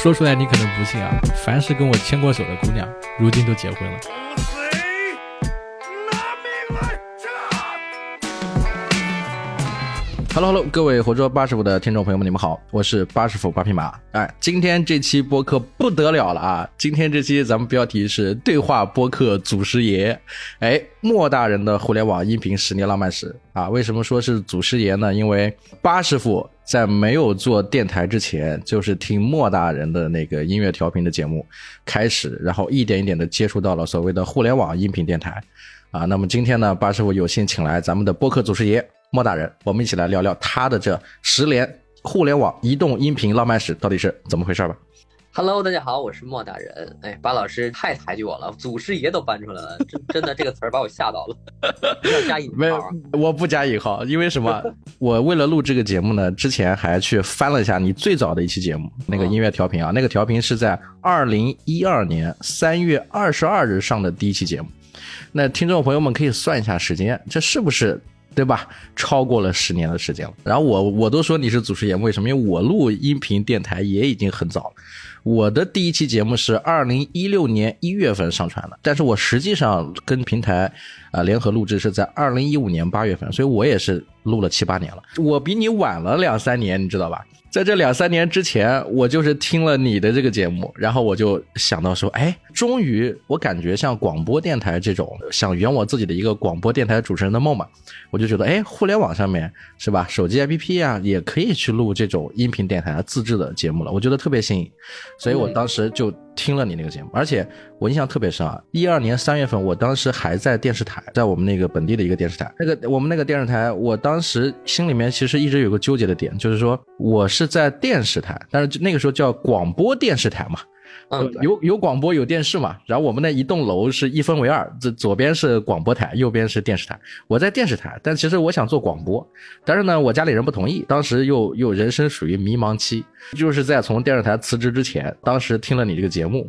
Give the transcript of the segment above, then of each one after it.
说出来你可能不信啊，凡是跟我牵过手的姑娘，如今都结婚了。Hello Hello，各位活捉八师傅的听众朋友们，你们好，我是八师傅八匹马。哎，今天这期播客不得了了啊！今天这期咱们标题是对话播客祖师爷，哎，莫大人的互联网音频十年浪漫史啊。为什么说是祖师爷呢？因为八师傅在没有做电台之前，就是听莫大人的那个音乐调频的节目开始，然后一点一点的接触到了所谓的互联网音频电台啊。那么今天呢，八师傅有幸请来咱们的播客祖师爷。莫大人，我们一起来聊聊他的这十年互联网移动音频浪漫史到底是怎么回事吧。Hello，大家好，我是莫大人。哎，巴老师太抬举我了，祖师爷都搬出来了，真真的这个词儿把我吓到了。要加引号？没有，我不加引号，因为什么？我为了录这个节目呢，之前还去翻了一下你最早的一期节目，那个音乐调频啊，那个调频是在二零一二年三月二十二日上的第一期节目。那听众朋友们可以算一下时间，这是不是？对吧？超过了十年的时间了。然后我我都说你是祖师爷，为什么？因为我录音频电台也已经很早了。我的第一期节目是二零一六年一月份上传的，但是我实际上跟平台啊联合录制是在二零一五年八月份，所以我也是录了七八年了。我比你晚了两三年，你知道吧？在这两三年之前，我就是听了你的这个节目，然后我就想到说，哎，终于我感觉像广播电台这种，想圆我自己的一个广播电台主持人的梦嘛，我就觉得，哎，互联网上面是吧，手机 APP 啊，也可以去录这种音频电台自制的节目了，我觉得特别新颖，所以我当时就。听了你那个节目，而且我印象特别深啊！一二年三月份，我当时还在电视台，在我们那个本地的一个电视台。那个我们那个电视台，我当时心里面其实一直有个纠结的点，就是说我是在电视台，但是那个时候叫广播电视台嘛。嗯，有有广播有电视嘛，然后我们那一栋楼是一分为二，这左边是广播台，右边是电视台。我在电视台，但其实我想做广播，但是呢，我家里人不同意。当时又又人生属于迷茫期，就是在从电视台辞职之前，当时听了你这个节目，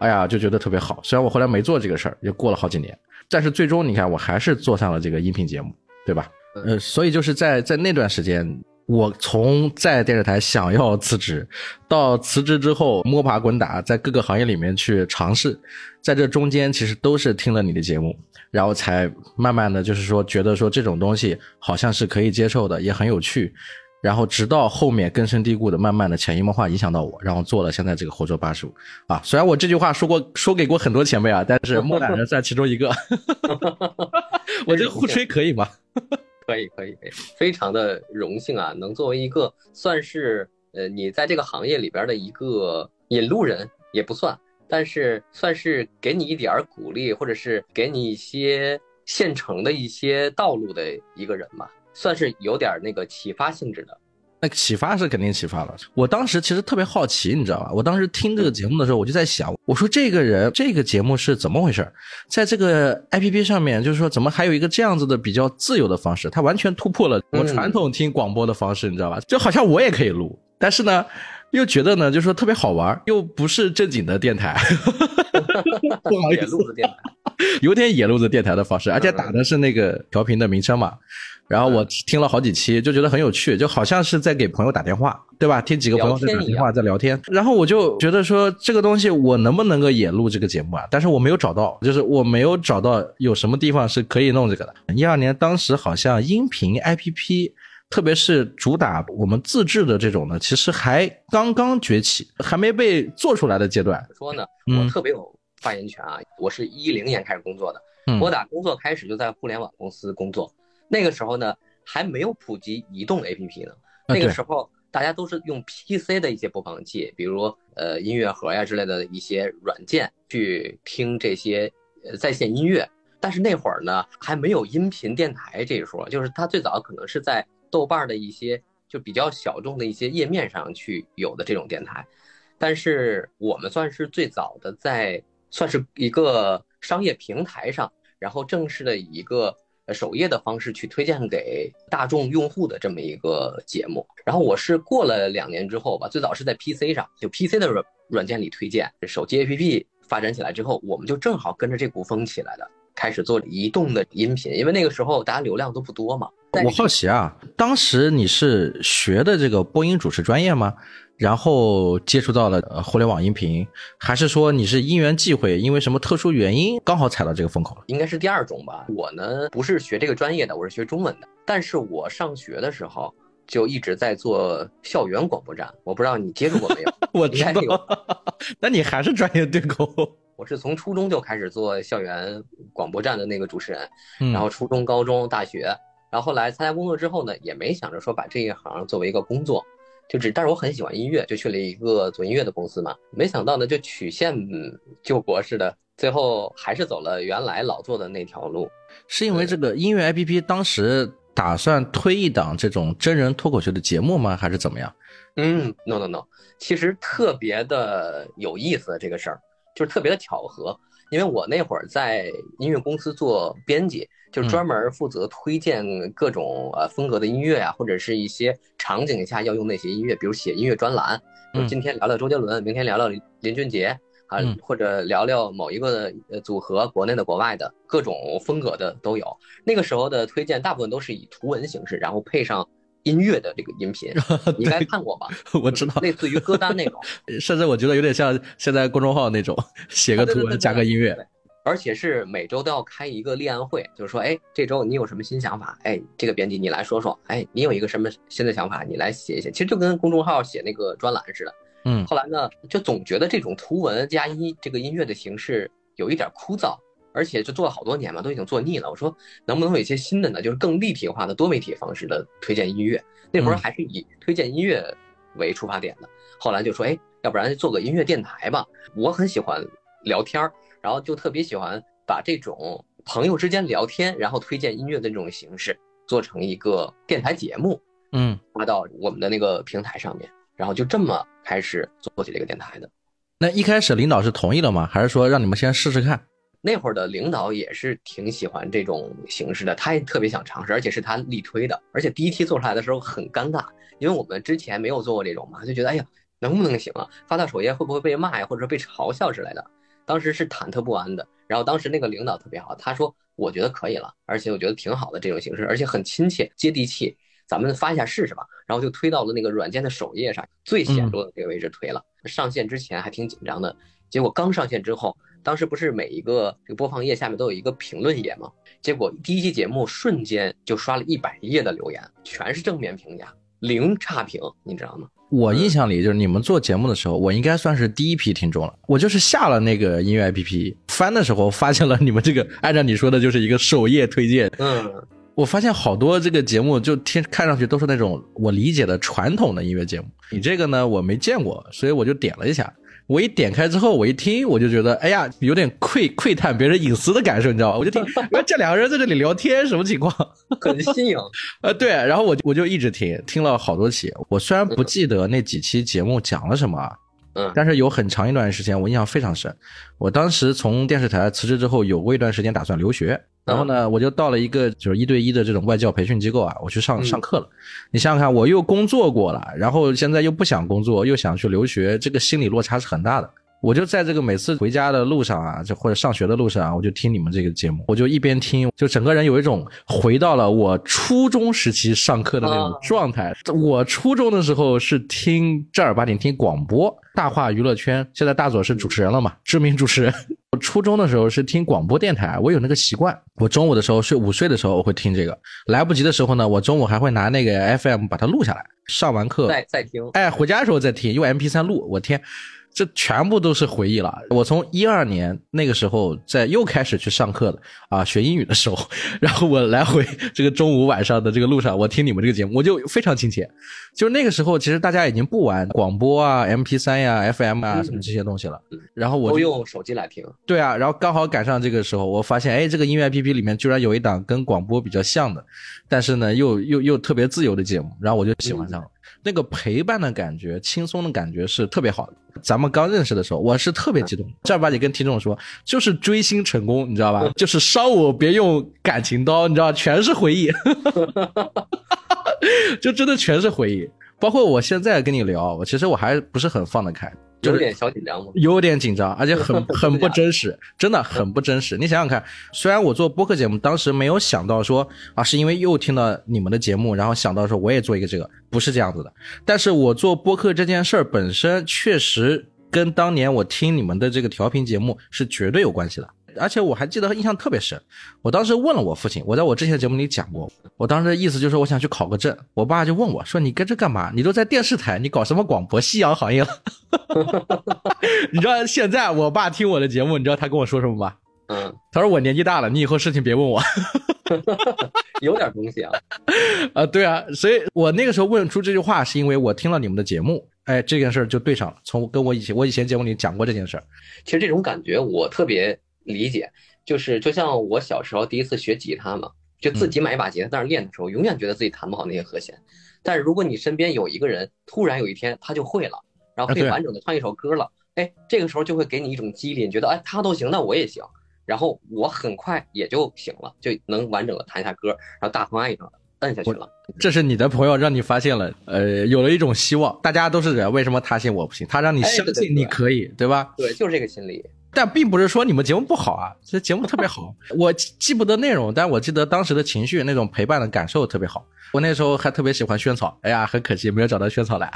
哎呀，就觉得特别好。虽然我后来没做这个事儿，也过了好几年，但是最终你看，我还是做上了这个音频节目，对吧？呃，所以就是在在那段时间。我从在电视台想要辞职，到辞职之后摸爬滚打，在各个行业里面去尝试，在这中间其实都是听了你的节目，然后才慢慢的就是说觉得说这种东西好像是可以接受的，也很有趣，然后直到后面根深蒂固的慢慢的潜移默化影响到我，然后做了现在这个活捉八十五啊。虽然我这句话说过说给过很多前辈啊，但是莫大人算其中一个，我这个互吹可以吗？可以可以，可以非常的荣幸啊，能作为一个算是呃你在这个行业里边的一个引路人也不算，但是算是给你一点鼓励，或者是给你一些现成的一些道路的一个人吧，算是有点那个启发性质的。那启发是肯定启发了。我当时其实特别好奇，你知道吧？我当时听这个节目的时候，我就在想，我说这个人这个节目是怎么回事？在这个 APP 上面，就是说怎么还有一个这样子的比较自由的方式？它完全突破了我传统听广播的方式，你知道吧？就好像我也可以录，但是呢，又觉得呢，就是说特别好玩，又不是正经的电台，不好意思，有点野路子电台的方式，而且打的是那个调频的名称嘛。然后我听了好几期，就觉得很有趣，就好像是在给朋友打电话，对吧？听几个朋友在打电话，在聊天。然后我就觉得说，这个东西我能不能够也录这个节目啊？但是我没有找到，就是我没有找到有什么地方是可以弄这个的。一二年当时好像音频 APP，特别是主打我们自制的这种呢，其实还刚刚崛起，还没被做出来的阶段。说呢，我特别有发言权啊！我是一零年开始工作的，我打工作开始就在互联网公司工作。那个时候呢，还没有普及移动 APP 呢。那个时候大家都是用 PC 的一些播放器，比如呃音乐盒呀之类的一些软件去听这些呃在线音乐。但是那会儿呢，还没有音频电台这一说，就是它最早可能是在豆瓣的一些就比较小众的一些页面上去有的这种电台。但是我们算是最早的在算是一个商业平台上，然后正式的一个。首页的方式去推荐给大众用户的这么一个节目，然后我是过了两年之后吧，最早是在 PC 上，就 PC 的软软件里推荐，手机 APP 发展起来之后，我们就正好跟着这股风起来的。开始做移动的音频，因为那个时候大家流量都不多嘛。我好奇啊，当时你是学的这个播音主持专业吗？然后接触到了互联网音频，还是说你是因缘际会，因为什么特殊原因刚好踩到这个风口了？应该是第二种吧。我呢不是学这个专业的，我是学中文的。但是我上学的时候就一直在做校园广播站，我不知道你接触过没有？我知道。那你还是专业对口。我是从初中就开始做校园广播站的那个主持人，然后初中、高中、大学，然后后来参加工作之后呢，也没想着说把这一行作为一个工作。就只，但是我很喜欢音乐，就去了一个做音乐的公司嘛。没想到呢，就曲线救国似的，最后还是走了原来老做的那条路。是因为这个音乐 APP 当时打算推一档这种真人脱口秀的节目吗？还是怎么样？嗯，no no no，其实特别的有意思这个事儿，就是特别的巧合。因为我那会儿在音乐公司做编辑，就专门负责推荐各种呃风格的音乐啊，或者是一些场景下要用那些音乐，比如写音乐专栏，就今天聊聊周杰伦，明天聊聊林俊杰啊，或者聊聊某一个呃组合，国内的、国外的各种风格的都有。那个时候的推荐大部分都是以图文形式，然后配上。音乐的这个音频，你应该看过吧？我知道，类似于歌单那种，甚至我觉得有点像现在公众号那种，写个图文加个音乐，而且是每周都要开一个立案会，就是说，哎，这周你有什么新想法？哎，这个编辑你来说说，哎，你有一个什么新的想法，你来写一写。其实就跟公众号写那个专栏似的。嗯，后来呢，就总觉得这种图文加音这个音乐的形式有一点枯燥。而且就做了好多年嘛，都已经做腻了。我说能不能有一些新的呢？就是更立体化的多媒体方式的推荐音乐。那会儿还是以推荐音乐为出发点的。后来就说，哎，要不然做个音乐电台吧。我很喜欢聊天儿，然后就特别喜欢把这种朋友之间聊天，然后推荐音乐的这种形式做成一个电台节目，嗯，发到我们的那个平台上面，然后就这么开始做起这个电台的。那一开始领导是同意了吗？还是说让你们先试试看？那会儿的领导也是挺喜欢这种形式的，他也特别想尝试，而且是他力推的。而且第一期做出来的时候很尴尬，因为我们之前没有做过这种嘛，就觉得哎呀，能不能行啊？发到首页会不会被骂呀，或者说被嘲笑之类的？当时是忐忑不安的。然后当时那个领导特别好，他说我觉得可以了，而且我觉得挺好的这种形式，而且很亲切接地气，咱们发一下试试吧。然后就推到了那个软件的首页上，最显著的这个位置推了。上线之前还挺紧张的，结果刚上线之后。当时不是每一个这个播放页下面都有一个评论页吗？结果第一期节目瞬间就刷了一百页的留言，全是正面评价，零差评，你知道吗？我印象里就是你们做节目的时候，我应该算是第一批听众了。我就是下了那个音乐 APP，翻的时候发现了你们这个，按照你说的，就是一个首页推荐。嗯，我发现好多这个节目就听看上去都是那种我理解的传统的音乐节目，你这个呢我没见过，所以我就点了一下。我一点开之后，我一听，我就觉得，哎呀，有点窥窥探别人隐私的感受，你知道吧？我就听，这两个人在这里聊天，什么情况？很新颖。呃，对，然后我我就一直听，听了好多期。我虽然不记得那几期节目讲了什么，嗯，但是有很长一段时间我印象非常深。我当时从电视台辞职之后，有过一段时间打算留学。然后呢，我就到了一个就是一对一的这种外教培训机构啊，我去上上课了。你想想看，我又工作过了，然后现在又不想工作，又想去留学，这个心理落差是很大的。我就在这个每次回家的路上啊，就或者上学的路上啊，我就听你们这个节目，我就一边听，就整个人有一种回到了我初中时期上课的那种状态。我初中的时候是听正儿八经听广播，大话娱乐圈，现在大佐是主持人了嘛，知名主持人。我初中的时候是听广播电台，我有那个习惯。我中午的时候睡午睡的时候我会听这个，来不及的时候呢，我中午还会拿那个 FM 把它录下来，上完课再再听。哎，回家的时候再听，用 MP3 录。我天！这全部都是回忆了。我从一二年那个时候在又开始去上课了啊，学英语的时候，然后我来回这个中午晚上的这个路上，我听你们这个节目，我就非常亲切。就那个时候，其实大家已经不玩广播啊、M P 三呀、F M 啊什么这些东西了。然后我都用手机来听。对啊，然后刚好赶上这个时候，我发现哎，这个音乐 A P P 里面居然有一档跟广播比较像的，但是呢又又又特别自由的节目，然后我就喜欢上了。那个陪伴的感觉、轻松的感觉是特别好的。咱们刚认识的时候，我是特别激动，正儿八经跟听众说，就是追星成功，你知道吧？就是伤我别用感情刀，你知道，全是回忆，就真的全是回忆。包括我现在跟你聊，我其实我还不是很放得开。就是有点小紧张吗？有点紧张，而且很 很不真实，真的很不真实。你想想看，虽然我做播客节目，当时没有想到说啊，是因为又听到你们的节目，然后想到说我也做一个这个，不是这样子的。但是我做播客这件事儿本身，确实跟当年我听你们的这个调频节目是绝对有关系的。而且我还记得印象特别深，我当时问了我父亲，我在我之前的节目里讲过，我当时的意思就是我想去考个证，我爸就问我说：“你跟这干嘛？你都在电视台，你搞什么广播？夕阳行业了？” 你知道现在我爸听我的节目，你知道他跟我说什么吗？嗯，他说我年纪大了，你以后事情别问我。有点东西啊，啊，对啊，所以我那个时候问出这句话，是因为我听了你们的节目，哎，这件事就对上了，从跟我以前我以前节目里讲过这件事其实这种感觉我特别。理解，就是就像我小时候第一次学吉他嘛，就自己买一把吉他在那练的时候，永远觉得自己弹不好那些和弦。但是如果你身边有一个人，突然有一天他就会了，然后可以完整的唱一首歌了，哎，这个时候就会给你一种激励，你觉得哎他都行，那我也行。然后我很快也就行了，就能完整的弹一下歌，然后大风爱上摁下去了。这是你的朋友让你发现了，呃，有了一种希望。大家都是人，为什么他信我不信？他让你相信你可以，对吧？对，就是这个心理。但并不是说你们节目不好啊，这节目特别好。我记不得内容，但我记得当时的情绪，那种陪伴的感受特别好。我那时候还特别喜欢萱草，哎呀，很可惜没有找到萱草来。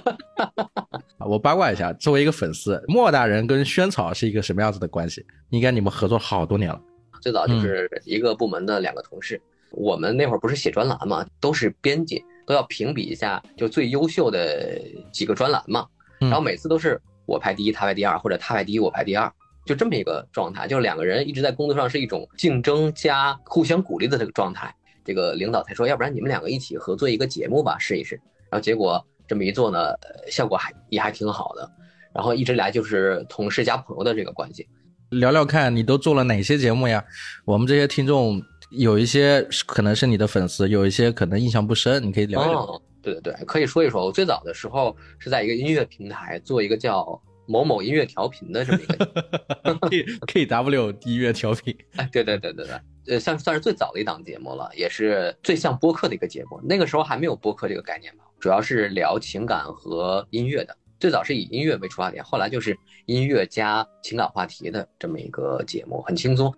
我八卦一下，作为一个粉丝，莫大人跟萱草是一个什么样子的关系？应该你们合作好多年了。最早就是一个部门的两个同事，我们那会儿不是写专栏嘛，都是编辑，都要评比一下就最优秀的几个专栏嘛，然后每次都是。我排第一，他排第二，或者他排第一，我排第二，就这么一个状态，就是两个人一直在工作上是一种竞争加互相鼓励的这个状态。这个领导才说，要不然你们两个一起合作一个节目吧，试一试。然后结果这么一做呢，效果还也还挺好的。然后一直来就是同事加朋友的这个关系。聊聊看你都做了哪些节目呀？我们这些听众有一些可能是你的粉丝，有一些可能印象不深，你可以聊一聊。对对对，可以说一说。我最早的时候是在一个音乐平台做一个叫某某音乐调频的这么一个 K K W 音乐调频。哎，对对对对对，呃，算算是最早的一档节目了，也是最像播客的一个节目。那个时候还没有播客这个概念吧，主要是聊情感和音乐的。最早是以音乐为出发点，后来就是音乐加情感话题的这么一个节目，很轻松。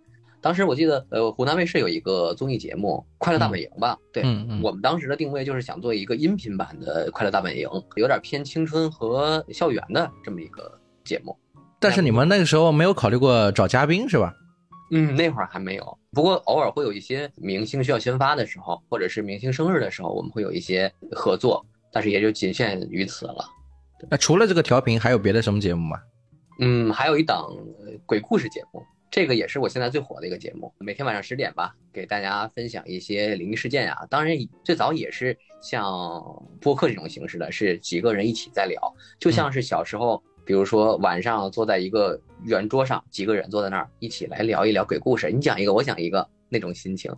当时我记得，呃，湖南卫视有一个综艺节目《快乐大本营》吧？对，我们当时的定位就是想做一个音频版的《快乐大本营》，有点偏青春和校园的这么一个节目。但是你们那个时候没有考虑过找嘉宾是吧？嗯，那会儿还没有。不过偶尔会有一些明星需要宣发的时候，或者是明星生日的时候，我们会有一些合作，但是也就仅限于此了。那除了这个调频，还有别的什么节目吗？嗯，还有一档鬼故事节目。这个也是我现在最火的一个节目，每天晚上十点吧，给大家分享一些灵异事件啊。当然，最早也是像播客这种形式的，是几个人一起在聊，就像是小时候，比如说晚上坐在一个圆桌上，几个人坐在那儿一起来聊一聊鬼故事，你讲一个，我讲一个，那种心情，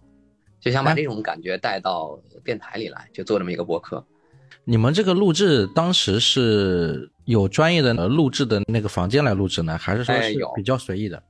就想把这种感觉带到电台里来，就做这么一个播客。你们这个录制当时是有专业的录制的那个房间来录制呢，还是说是比较随意的？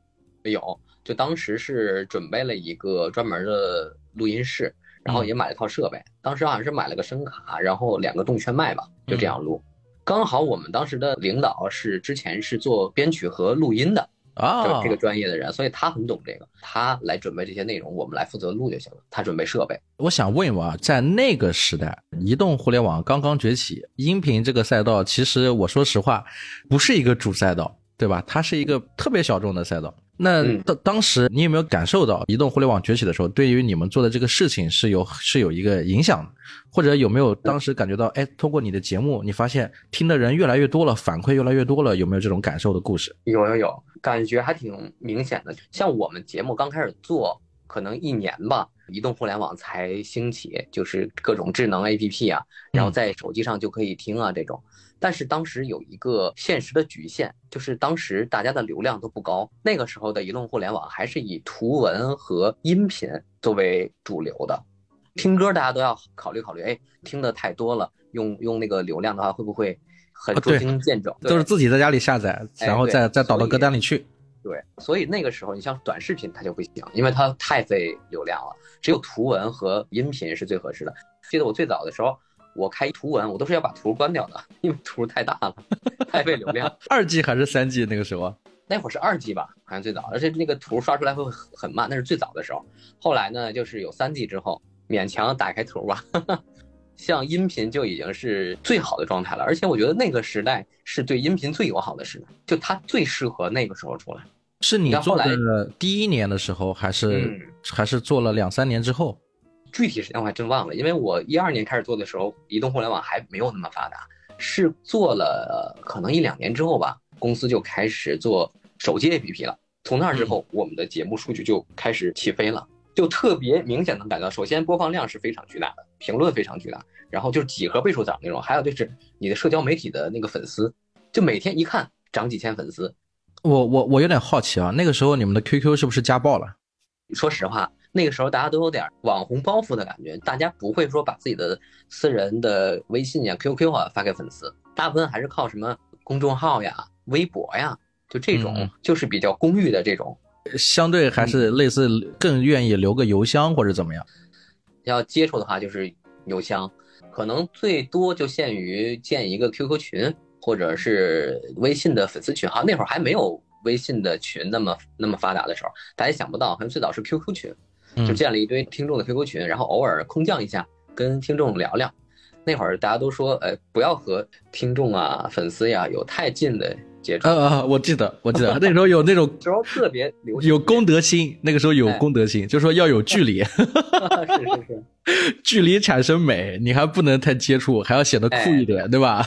有，就当时是准备了一个专门的录音室，然后也买了套设备。当时好像是买了个声卡，然后两个动圈麦吧，就这样录。刚好我们当时的领导是之前是做编曲和录音的啊，这个专业的人，所以他很懂这个，他来准备这些内容，我们来负责录就行了。他准备设备。我想问一问啊，在那个时代，移动互联网刚刚崛起，音频这个赛道，其实我说实话，不是一个主赛道，对吧？它是一个特别小众的赛道。那当当时你有没有感受到移动互联网崛起的时候，对于你们做的这个事情是有是有一个影响的，或者有没有当时感觉到，哎，通过你的节目，你发现听的人越来越多了，反馈越来越多了，有没有这种感受的故事？有有有，感觉还挺明显的。像我们节目刚开始做，可能一年吧，移动互联网才兴起，就是各种智能 APP 啊，然后在手机上就可以听啊这种。但是当时有一个现实的局限，就是当时大家的流量都不高。那个时候的移动互联网还是以图文和音频作为主流的，听歌大家都要考虑考虑，哎，听的太多了，用用那个流量的话会不会很捉襟见肘？都是自己在家里下载，然后再再导到歌单里去。对，所以那个时候你像短视频它就不行，因为它太费流量了，只有图文和音频是最合适的。记得我最早的时候。我开图文，我都是要把图关掉的，因为图太大了，太费流量。二 G 还是三 G 那个时候？那会儿是二 G 吧，好像最早，而且那个图刷出来会很慢，那是最早的时候。后来呢，就是有三 G 之后，勉强打开图吧。像音频就已经是最好的状态了，而且我觉得那个时代是对音频最友好的时代，就它最适合那个时候出来。是你做的第一年的时候，还是还是做了两三年之后？具体时间我还真忘了，因为我一二年开始做的时候，移动互联网还没有那么发达，是做了可能一两年之后吧，公司就开始做手机 APP 了。从那之后，我们的节目数据就开始起飞了。就特别明显能感到，首先播放量是非常巨大的，评论非常巨大，然后就是几何倍数涨那种，还有就是你的社交媒体的那个粉丝，就每天一看涨几千粉丝。我我我有点好奇啊，那个时候你们的 QQ 是不是加爆了？说实话，那个时候大家都有点网红包袱的感觉，大家不会说把自己的私人的微信呀、QQ 啊发给粉丝，大部分还是靠什么公众号呀、微博呀，就这种就是比较公寓的这种。相对还是类似，更愿意留个邮箱或者怎么样。要接触的话就是邮箱，可能最多就限于建一个 QQ 群或者是微信的粉丝群。哈，那会儿还没有微信的群那么那么发达的时候，大家想不到，可能最早是 QQ 群，就建了一堆听众的 QQ 群，然后偶尔空降一下跟听众聊聊。那会儿大家都说，呃，不要和听众啊、粉丝呀有太近的。啊啊！我记得，我记得 那时候有那种时候特别流行，有公德心。那个时候有公德心，就说要有距离，是是是，距离产生美，你还不能太接触，还要显得酷一点，对吧？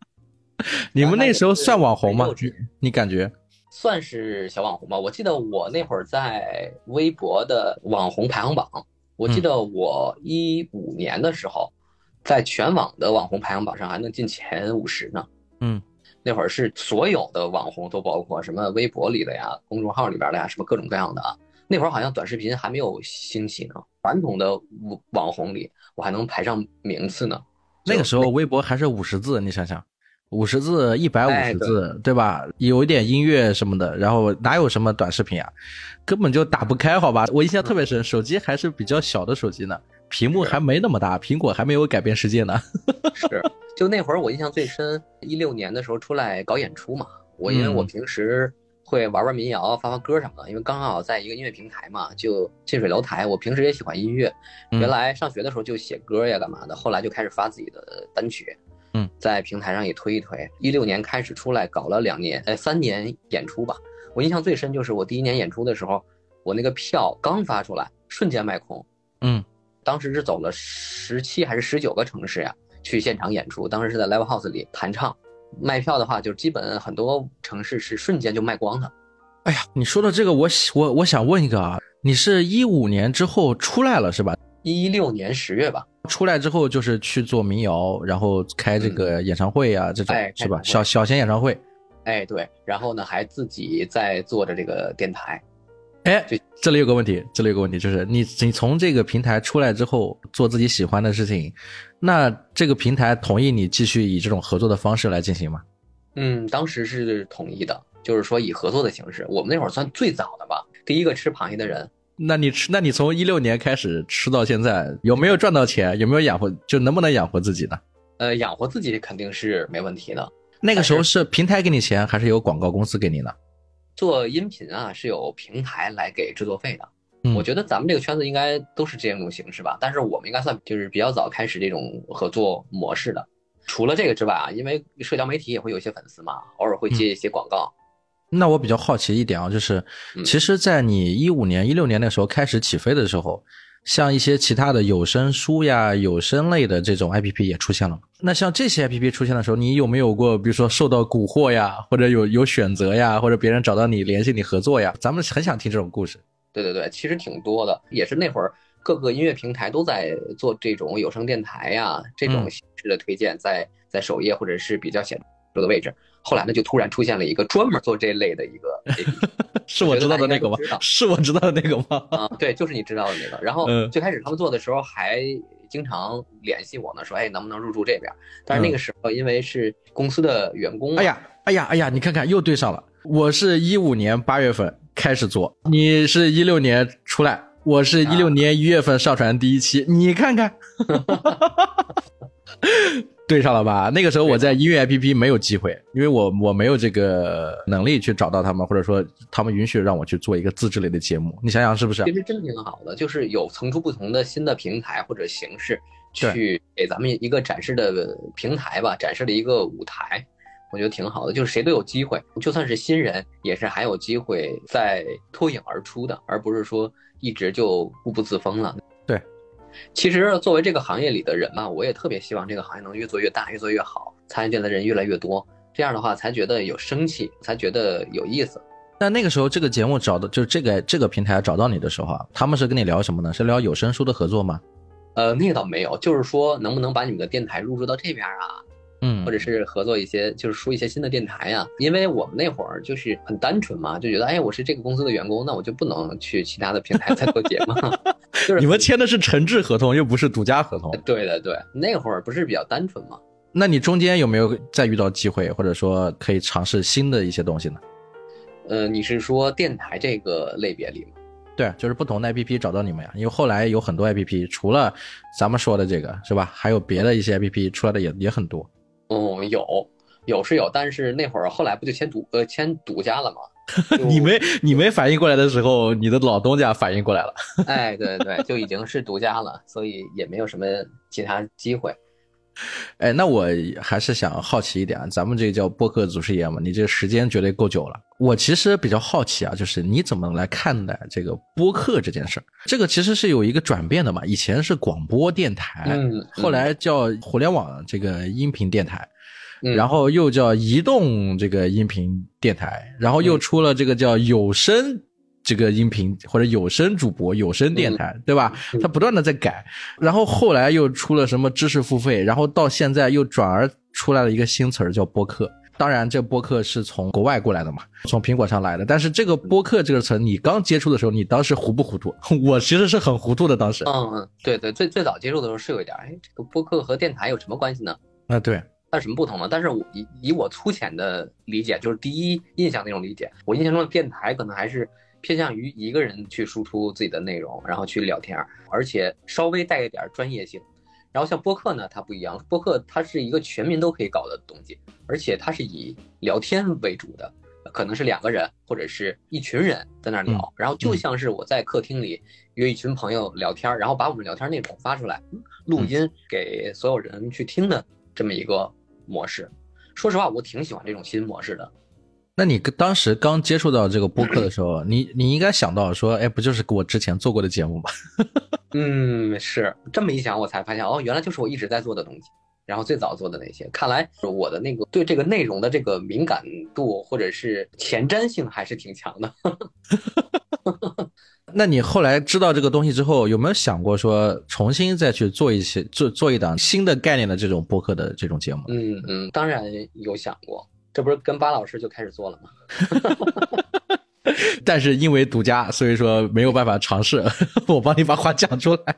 你们那时候算网红吗？你感觉算是小网红吧？我记得我那会儿在微博的网红排行榜，我记得我一五年的时候，在全网的网红排行榜上还能进前五十呢。嗯。那会儿是所有的网红都包括什么微博里的呀、公众号里边的呀，什么各种各样的啊。那会儿好像短视频还没有兴起呢，传统的网网红里我还能排上名次呢。那个时候微博还是五十字，你想想，五十字、一百五十字，对吧？有一点音乐什么的，然后哪有什么短视频啊？根本就打不开，好吧？我印象特别深，手机还是比较小的手机呢，屏幕还没那么大，苹果还没有改变世界呢。是。就那会儿，我印象最深，一六年的时候出来搞演出嘛。我因为我平时会玩玩民谣、发发歌什么的，因为刚好在一个音乐平台嘛，就近水楼台。我平时也喜欢音乐，原来上学的时候就写歌呀，干嘛的。后来就开始发自己的单曲，嗯，在平台上也推一推。一六年开始出来搞了两年，呃，三年演出吧。我印象最深就是我第一年演出的时候，我那个票刚发出来，瞬间卖空。嗯，当时是走了十七还是十九个城市呀？去现场演出，当时是在 Live House 里弹唱，卖票的话，就基本很多城市是瞬间就卖光的。哎呀，你说的这个，我我我想问一个啊，你是一五年之后出来了是吧？一六年十月吧，出来之后就是去做民谣，然后开这个演唱会啊，这种是吧？小小型演唱会。哎，对，然后呢，还自己在做着这个电台。哎，这里有个问题，这里有个问题，就是你你从这个平台出来之后，做自己喜欢的事情，那这个平台同意你继续以这种合作的方式来进行吗？嗯，当时是同意的，就是说以合作的形式。我们那会儿算最早的吧，第一个吃螃蟹的人。那你吃，那你从一六年开始吃到现在，有没有赚到钱？有没有养活？就能不能养活自己呢？呃，养活自己肯定是没问题的。那个时候是平台给你钱，还是有广告公司给你呢？做音频啊是有平台来给制作费的，我觉得咱们这个圈子应该都是这样一种形式吧。但是我们应该算就是比较早开始这种合作模式的。除了这个之外啊，因为社交媒体也会有一些粉丝嘛，偶尔会接一些广告。那我比较好奇一点啊，就是其实，在你一五年、一六年那时候开始起飞的时候。像一些其他的有声书呀、有声类的这种 A P P 也出现了。那像这些 A P P 出现的时候，你有没有过，比如说受到蛊惑呀，或者有有选择呀，或者别人找到你联系你合作呀？咱们很想听这种故事。对对对，其实挺多的，也是那会儿各个音乐平台都在做这种有声电台呀这种形式的推荐，在在首页或者是比较显著的位置。后来呢，就突然出现了一个专门做这类的一个，是我知道的那个吗？是我知道的那个吗？啊，对，就是你知道的那个。然后最开始他们做的时候还经常联系我呢，说哎能不能入驻这边？但是那个时候因为是公司的员工，哎呀哎呀哎呀，你看看又对上了。我是一五年八月份开始做，你是一六年出来，我是一六年一月份上传第一期，你看看。对上了吧？那个时候我在音乐 APP 没有机会，因为我我没有这个能力去找到他们，或者说他们允许让我去做一个自制类的节目。你想想是不是？其实真挺好的，就是有层出不穷的新的平台或者形式，去给咱们一个展示的平台吧，展示了一个舞台，我觉得挺好的。就是谁都有机会，就算是新人，也是还有机会再脱颖而出的，而不是说一直就固步自封了。对。其实作为这个行业里的人嘛，我也特别希望这个行业能越做越大，越做越好，参与进来的人越来越多，这样的话才觉得有生气，才觉得有意思。那那个时候这个节目找的，就是这个这个平台找到你的时候啊，他们是跟你聊什么呢？是聊有声书的合作吗？呃，那个倒没有，就是说能不能把你们的电台入驻到这边啊？嗯，或者是合作一些，就是出一些新的电台呀。因为我们那会儿就是很单纯嘛，就觉得，哎，我是这个公司的员工，那我就不能去其他的平台再做节目。就是你们签的是诚挚合同，又不是独家合同。对的对，那会儿不是比较单纯吗？那你中间有没有再遇到机会，或者说可以尝试新的一些东西呢？呃，你是说电台这个类别里吗？对，就是不同的 APP 找到你们呀，因为后来有很多 APP，除了咱们说的这个是吧？还有别的一些 APP 出来的也也很多。嗯，有有是有，但是那会儿后来不就签独呃签独家了吗？你没你没反应过来的时候，你的老东家反应过来了。哎，对对，就已经是独家了，所以也没有什么其他机会。哎，那我还是想好奇一点啊，咱们这个叫播客祖师爷嘛，你这个时间绝对够久了。我其实比较好奇啊，就是你怎么来看待这个播客这件事儿？这个其实是有一个转变的嘛，以前是广播电台，嗯，后来叫互联网这个音频电台，然后又叫移动这个音频电台，然后又出了这个叫有声。这个音频或者有声主播、有声电台，对吧？它不断的在改，然后后来又出了什么知识付费，然后到现在又转而出来了一个新词儿叫播客。当然，这播客是从国外过来的嘛，从苹果上来的。但是这个播客这个词，你刚接触的时候，你当时糊不糊涂？我其实是很糊涂的，当时。嗯嗯，对对，最最早接触的时候是有一点，哎，这个播客和电台有什么关系呢？啊，对，它有什么不同呢？但是我以以我粗浅的理解，就是第一印象那种理解，我印象中的电台可能还是。偏向于一个人去输出自己的内容，然后去聊天，而且稍微带一点专业性。然后像播客呢，它不一样，播客它是一个全民都可以搞的东西，而且它是以聊天为主的，可能是两个人或者是一群人在那聊，然后就像是我在客厅里约一群朋友聊天，然后把我们聊天内容发出来，录音给所有人去听的这么一个模式。说实话，我挺喜欢这种新模式的。那你当时刚接触到这个播客的时候，你你应该想到说，哎，不就是我之前做过的节目吗？嗯，是这么一想，我才发现，哦，原来就是我一直在做的东西，然后最早做的那些。看来我的那个对这个内容的这个敏感度或者是前瞻性还是挺强的。那你后来知道这个东西之后，有没有想过说重新再去做一些做做一档新的概念的这种播客的这种节目？嗯嗯，当然有想过。这不是跟巴老师就开始做了吗？但是因为独家，所以说没有办法尝试。我帮你把话讲出来。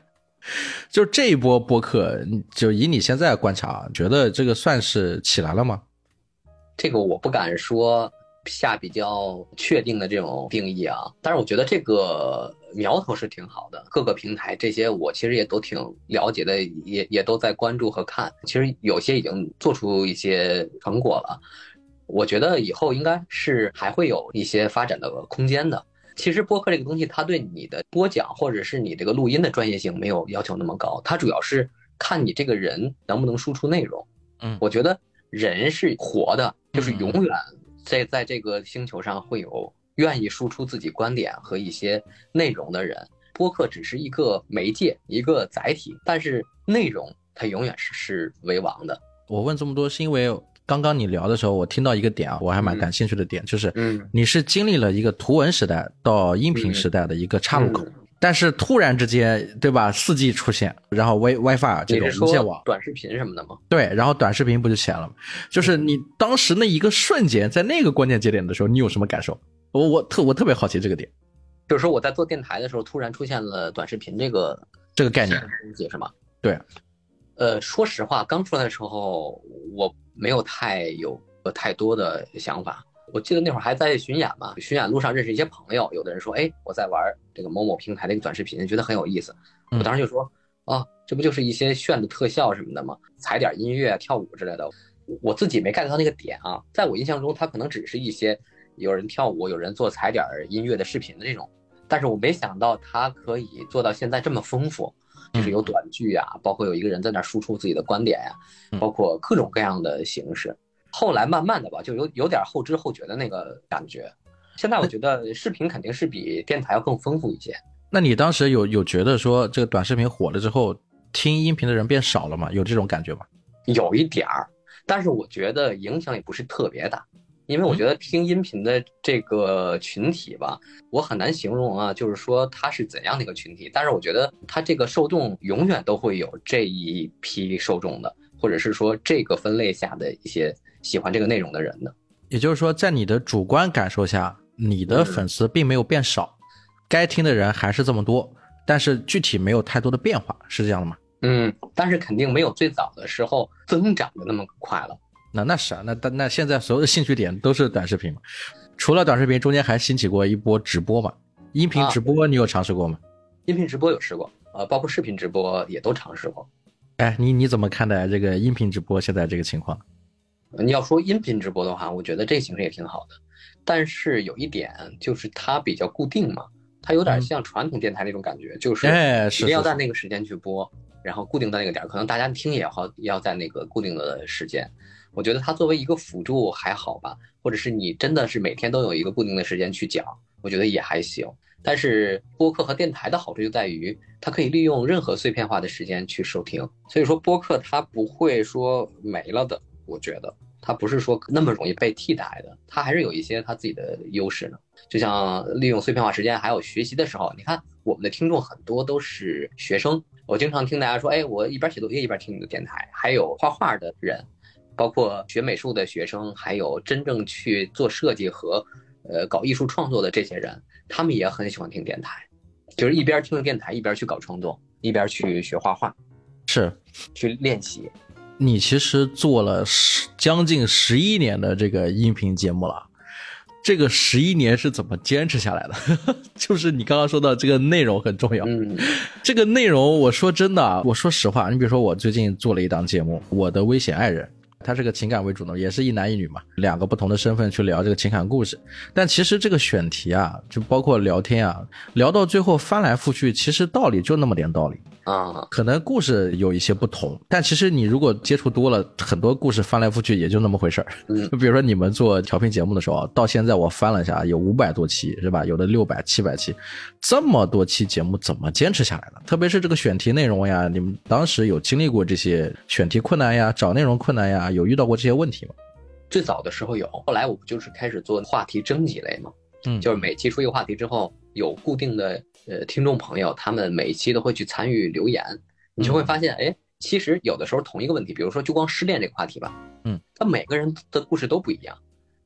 就这一波播客，就以你现在观察，觉得这个算是起来了吗？这个我不敢说下比较确定的这种定义啊。但是我觉得这个苗头是挺好的。各个平台这些我其实也都挺了解的，也也都在关注和看。其实有些已经做出一些成果了。我觉得以后应该是还会有一些发展的空间的。其实播客这个东西，它对你的播讲或者是你这个录音的专业性没有要求那么高，它主要是看你这个人能不能输出内容。嗯，我觉得人是活的，就是永远在在这个星球上会有愿意输出自己观点和一些内容的人。播客只是一个媒介，一个载体，但是内容它永远是是为王的。我问这么多是因为。刚刚你聊的时候，我听到一个点啊，我还蛮感兴趣的点，就是，嗯，你是经历了一个图文时代到音频时代的一个岔路口，但是突然之间，对吧？四 G 出现，然后 Wi WiFi 这种无线网、短视频什么的吗？对，然后短视频不就起来了吗？就是你当时那一个瞬间，在那个关键节点的时候，你有什么感受？我我特我特别好奇这个点，就是说我在做电台的时候，突然出现了短视频这个这个概念，理解是吗？对。呃，说实话，刚出来的时候我没有太有太多的想法。我记得那会儿还在巡演嘛，巡演路上认识一些朋友，有的人说：“哎，我在玩这个某某平台的一个短视频，觉得很有意思。”我当时就说：“啊，这不就是一些炫的特效什么的吗？踩点音乐、跳舞之类的。我自己没 get 到那个点啊，在我印象中，它可能只是一些有人跳舞、有人做踩点音乐的视频的这种，但是我没想到它可以做到现在这么丰富，就是有短剧啊，包括有一个人在那输出自己的观点呀，包括各种各样的形式。后来慢慢的吧，就有有点后知后觉的那个感觉。现在我觉得视频肯定是比电台要更丰富一些。那你当时有有觉得说这个短视频火了之后，听音频的人变少了吗？有这种感觉吗？有一点儿。但是我觉得影响也不是特别大，因为我觉得听音频的这个群体吧，我很难形容啊，就是说它是怎样的一个群体。但是我觉得它这个受众永远都会有这一批受众的，或者是说这个分类下的一些喜欢这个内容的人的。也就是说，在你的主观感受下，你的粉丝并没有变少，该听的人还是这么多，但是具体没有太多的变化，是这样的吗？嗯，但是肯定没有最早的时候增长的那么快了。那那是啊，那那现在所有的兴趣点都是短视频嘛？除了短视频，中间还兴起过一波直播嘛？音频直播你有尝试过吗？音频直播有试过，呃，包括视频直播也都尝试过。哎，你你怎么看待这个音频直播现在这个情况？你要说音频直播的话，我觉得这个形式也挺好的，但是有一点就是它比较固定嘛，它有点像传统电台那种感觉，就是一定要在那个时间去播。然后固定在那个点儿，可能大家听也好，要在那个固定的时间。我觉得它作为一个辅助还好吧，或者是你真的是每天都有一个固定的时间去讲，我觉得也还行。但是播客和电台的好处就在于，它可以利用任何碎片化的时间去收听，所以说播客它不会说没了的。我觉得它不是说那么容易被替代的，它还是有一些它自己的优势呢。就像利用碎片化时间，还有学习的时候，你看我们的听众很多都是学生。我经常听大家说，哎，我一边写作业一边听你的电台。还有画画的人，包括学美术的学生，还有真正去做设计和，呃，搞艺术创作的这些人，他们也很喜欢听电台，就是一边听着电台，一边去搞创作，一边去学画画，是去练习。你其实做了十将近十一年的这个音频节目了。这个十一年是怎么坚持下来的？就是你刚刚说到这个内容很重要。嗯，这个内容，我说真的，我说实话，你比如说我最近做了一档节目，《我的危险爱人》，他是个情感为主的，也是一男一女嘛，两个不同的身份去聊这个情感故事。但其实这个选题啊，就包括聊天啊，聊到最后翻来覆去，其实道理就那么点道理。啊，可能故事有一些不同，但其实你如果接触多了，很多故事翻来覆去也就那么回事儿。嗯，就 比如说你们做调频节目的时候，到现在我翻了一下，有五百多期是吧？有的六百、七百期，这么多期节目怎么坚持下来的？特别是这个选题内容呀，你们当时有经历过这些选题困难呀、找内容困难呀，有遇到过这些问题吗？最早的时候有，后来我不就是开始做话题征集类吗？嗯，就是每期出一个话题之后，有固定的呃听众朋友，他们每一期都会去参与留言，你就会发现，哎，其实有的时候同一个问题，比如说就光失恋这个话题吧，嗯，他每个人的故事都不一样，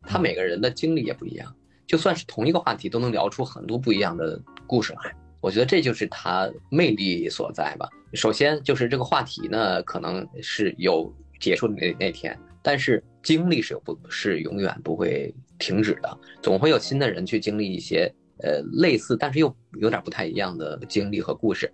他每个人的经历也不一样，就算是同一个话题，都能聊出很多不一样的故事来。我觉得这就是他魅力所在吧。首先就是这个话题呢，可能是有结束的那那天，但是经历是有不是永远不会。停止的，总会有新的人去经历一些呃类似，但是又有点不太一样的经历和故事。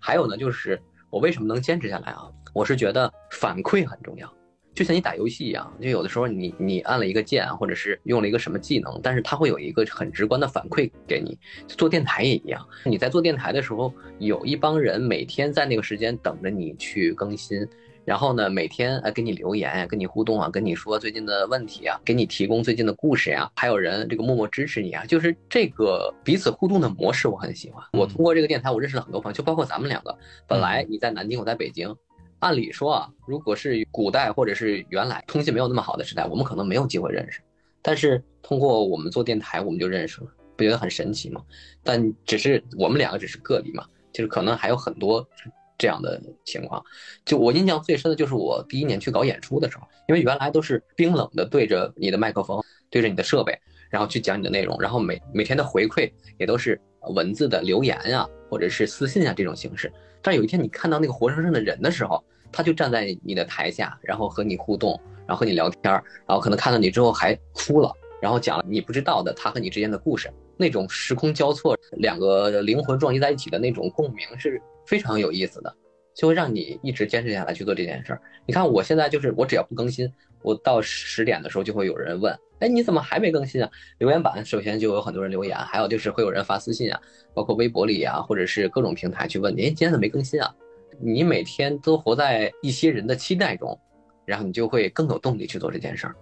还有呢，就是我为什么能坚持下来啊？我是觉得反馈很重要，就像你打游戏一样，就有的时候你你按了一个键，或者是用了一个什么技能，但是它会有一个很直观的反馈给你。做电台也一样，你在做电台的时候，有一帮人每天在那个时间等着你去更新。然后呢，每天呃给你留言呀，跟你互动啊，跟你说最近的问题啊，给你提供最近的故事呀，还有人这个默默支持你啊，就是这个彼此互动的模式，我很喜欢。我通过这个电台，我认识了很多朋友，就包括咱们两个。本来你在南京，我在北京，按理说啊，如果是古代或者是原来通信没有那么好的时代，我们可能没有机会认识。但是通过我们做电台，我们就认识了，不觉得很神奇吗？但只是我们两个只是个例嘛，就是可能还有很多。这样的情况，就我印象最深的就是我第一年去搞演出的时候，因为原来都是冰冷的对着你的麦克风，对着你的设备，然后去讲你的内容，然后每每天的回馈也都是文字的留言呀，或者是私信啊这种形式。但有一天你看到那个活生生的人的时候，他就站在你的台下，然后和你互动，然后和你聊天，然后可能看到你之后还哭了，然后讲了你不知道的他和你之间的故事，那种时空交错，两个灵魂撞击在一起的那种共鸣是。非常有意思的，就会让你一直坚持下来去做这件事儿。你看我现在就是，我只要不更新，我到十点的时候就会有人问，哎，你怎么还没更新啊？留言板首先就有很多人留言，还有就是会有人发私信啊，包括微博里啊，或者是各种平台去问你，哎，今天怎么没更新啊？你每天都活在一些人的期待中，然后你就会更有动力去做这件事儿。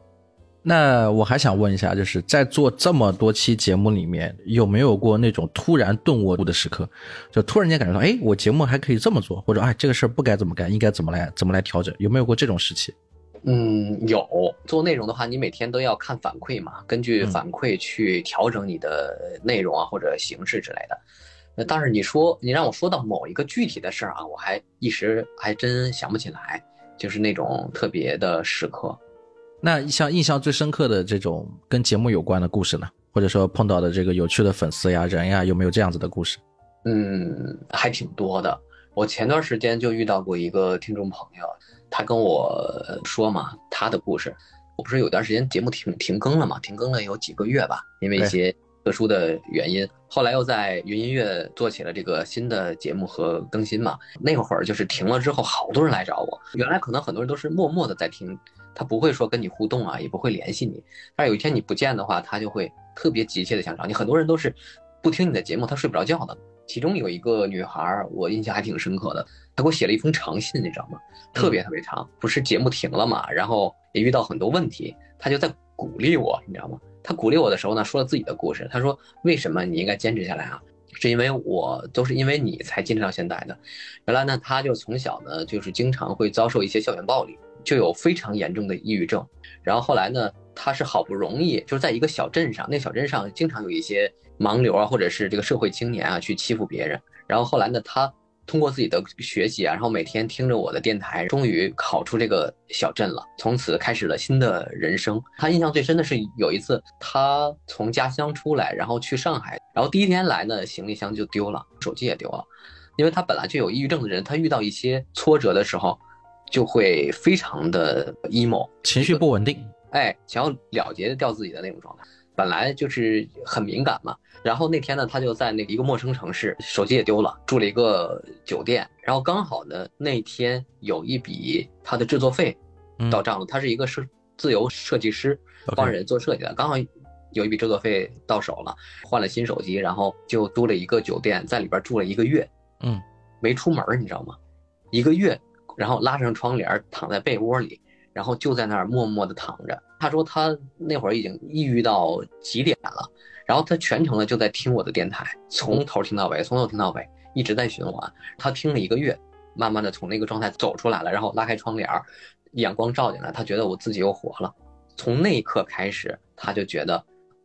那我还想问一下，就是在做这么多期节目里面，有没有过那种突然顿悟的时刻？就突然间感觉到，哎，我节目还可以这么做，或者哎，这个事儿不该怎么干，应该怎么来怎么来调整？有没有过这种时期？嗯，有。做内容的话，你每天都要看反馈嘛，根据反馈去调整你的内容啊或者形式之类的。那但是你说你让我说到某一个具体的事儿啊，我还一时还真想不起来，就是那种特别的时刻。那像印象最深刻的这种跟节目有关的故事呢，或者说碰到的这个有趣的粉丝呀、人呀，有没有这样子的故事？嗯，还挺多的。我前段时间就遇到过一个听众朋友，他跟我说嘛，他的故事。我不是有段时间节目停停更了嘛，停更了有几个月吧，因为一些特殊的原因。后来又在云音乐做起了这个新的节目和更新嘛。那会儿就是停了之后，好多人来找我。原来可能很多人都是默默的在听。他不会说跟你互动啊，也不会联系你。但是有一天你不见的话，他就会特别急切的想找你。很多人都是不听你的节目，他睡不着觉的。其中有一个女孩，我印象还挺深刻的，她给我写了一封长信，你知道吗？特别特别长。不是节目停了嘛，然后也遇到很多问题，她就在鼓励我，你知道吗？她鼓励我的时候呢，说了自己的故事。她说：“为什么你应该坚持下来啊？是因为我都是因为你才坚持到现在的。原来呢，她就从小呢，就是经常会遭受一些校园暴力。”就有非常严重的抑郁症，然后后来呢，他是好不容易就是在一个小镇上，那小镇上经常有一些盲流啊，或者是这个社会青年啊去欺负别人。然后后来呢，他通过自己的学习啊，然后每天听着我的电台，终于考出这个小镇了，从此开始了新的人生。他印象最深的是有一次，他从家乡出来，然后去上海，然后第一天来呢，行李箱就丢了，手机也丢了，因为他本来就有抑郁症的人，他遇到一些挫折的时候。就会非常的 emo，情绪不稳定，哎，想要了结掉自己的那种状态，本来就是很敏感嘛。然后那天呢，他就在那个一个陌生城市，手机也丢了，住了一个酒店。然后刚好呢，那天有一笔他的制作费到账了。他是一个设自由设计师，帮人做设计的，刚好有一笔制作费到手了，换了新手机，然后就租了一个酒店，在里边住了一个月，嗯，没出门，你知道吗？一个月。然后拉上窗帘，躺在被窝里，然后就在那儿默默地躺着。他说他那会儿已经抑郁到极点了，然后他全程呢就在听我的电台，从头听到尾，从头听到尾，一直在循环。他听了一个月，慢慢的从那个状态走出来了，然后拉开窗帘，阳光照进来，他觉得我自己又活了。从那一刻开始，他就觉得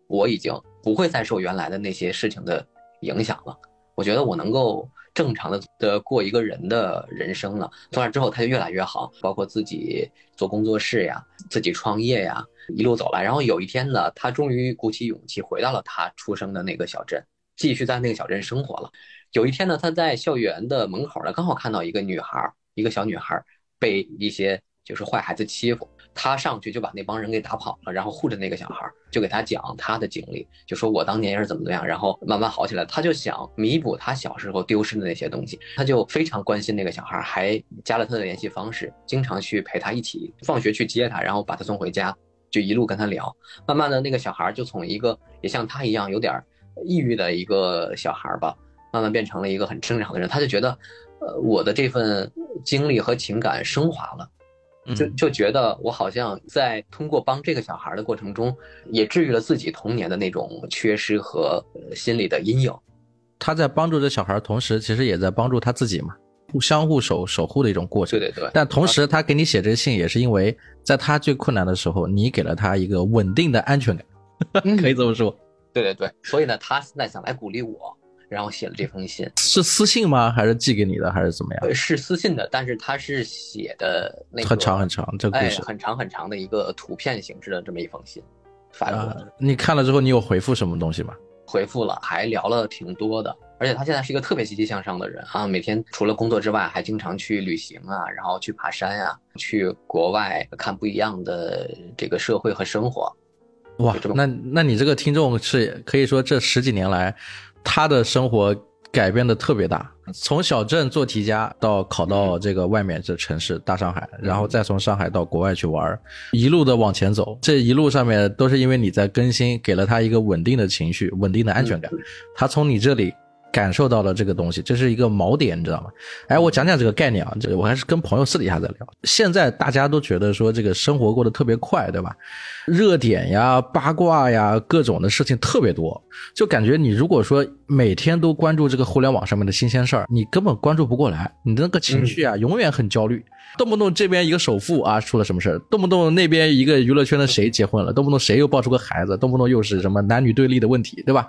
我已经不会再受原来的那些事情的影响了。我觉得我能够。正常的的过一个人的人生了，从那之后他就越来越好，包括自己做工作室呀，自己创业呀，一路走来。然后有一天呢，他终于鼓起勇气回到了他出生的那个小镇，继续在那个小镇生活了。有一天呢，他在校园的门口呢，刚好看到一个女孩，一个小女孩被一些就是坏孩子欺负。他上去就把那帮人给打跑了，然后护着那个小孩，就给他讲他的经历，就说我当年也是怎么怎么样，然后慢慢好起来。他就想弥补他小时候丢失的那些东西，他就非常关心那个小孩，还加了他的联系方式，经常去陪他一起放学去接他，然后把他送回家，就一路跟他聊。慢慢的，那个小孩就从一个也像他一样有点抑郁的一个小孩吧，慢慢变成了一个很正常的人。他就觉得，呃，我的这份经历和情感升华了。就就觉得我好像在通过帮这个小孩的过程中，也治愈了自己童年的那种缺失和心理的阴影。他在帮助这小孩，同时其实也在帮助他自己嘛，互相互守守护的一种过程。对对对。但同时，他给你写这信，也是因为在他最困难的时候，你给了他一个稳定的安全感，可以这么说。对对对。所以呢，他现在想来鼓励我。然后写了这封信，是私信吗？还是寄给你的？还是怎么样？是私信的，但是他是写的那很长很长，这故事很长很长的一个图片形式的这么一封信，发过来。你看了之后，你有回复什么东西吗？回复了，还聊了挺多的。而且他现在是一个特别积极向上的人啊，每天除了工作之外，还经常去旅行啊，然后去爬山呀，去国外看不一样的这个社会和生活。哇，那那你这个听众是可以说这十几年来。他的生活改变的特别大，从小镇做题家到考到这个外面这城市大上海，然后再从上海到国外去玩，一路的往前走，这一路上面都是因为你在更新，给了他一个稳定的情绪、稳定的安全感，他从你这里。感受到了这个东西，这是一个锚点，你知道吗？哎，我讲讲这个概念啊，这我还是跟朋友私底下在聊。现在大家都觉得说这个生活过得特别快，对吧？热点呀、八卦呀，各种的事情特别多，就感觉你如果说每天都关注这个互联网上面的新鲜事儿，你根本关注不过来，你那个情绪啊，永远很焦虑。动不动这边一个首富啊出了什么事儿动不动那边一个娱乐圈的谁结婚了，动不动谁又抱出个孩子，动不动又是什么男女对立的问题，对吧？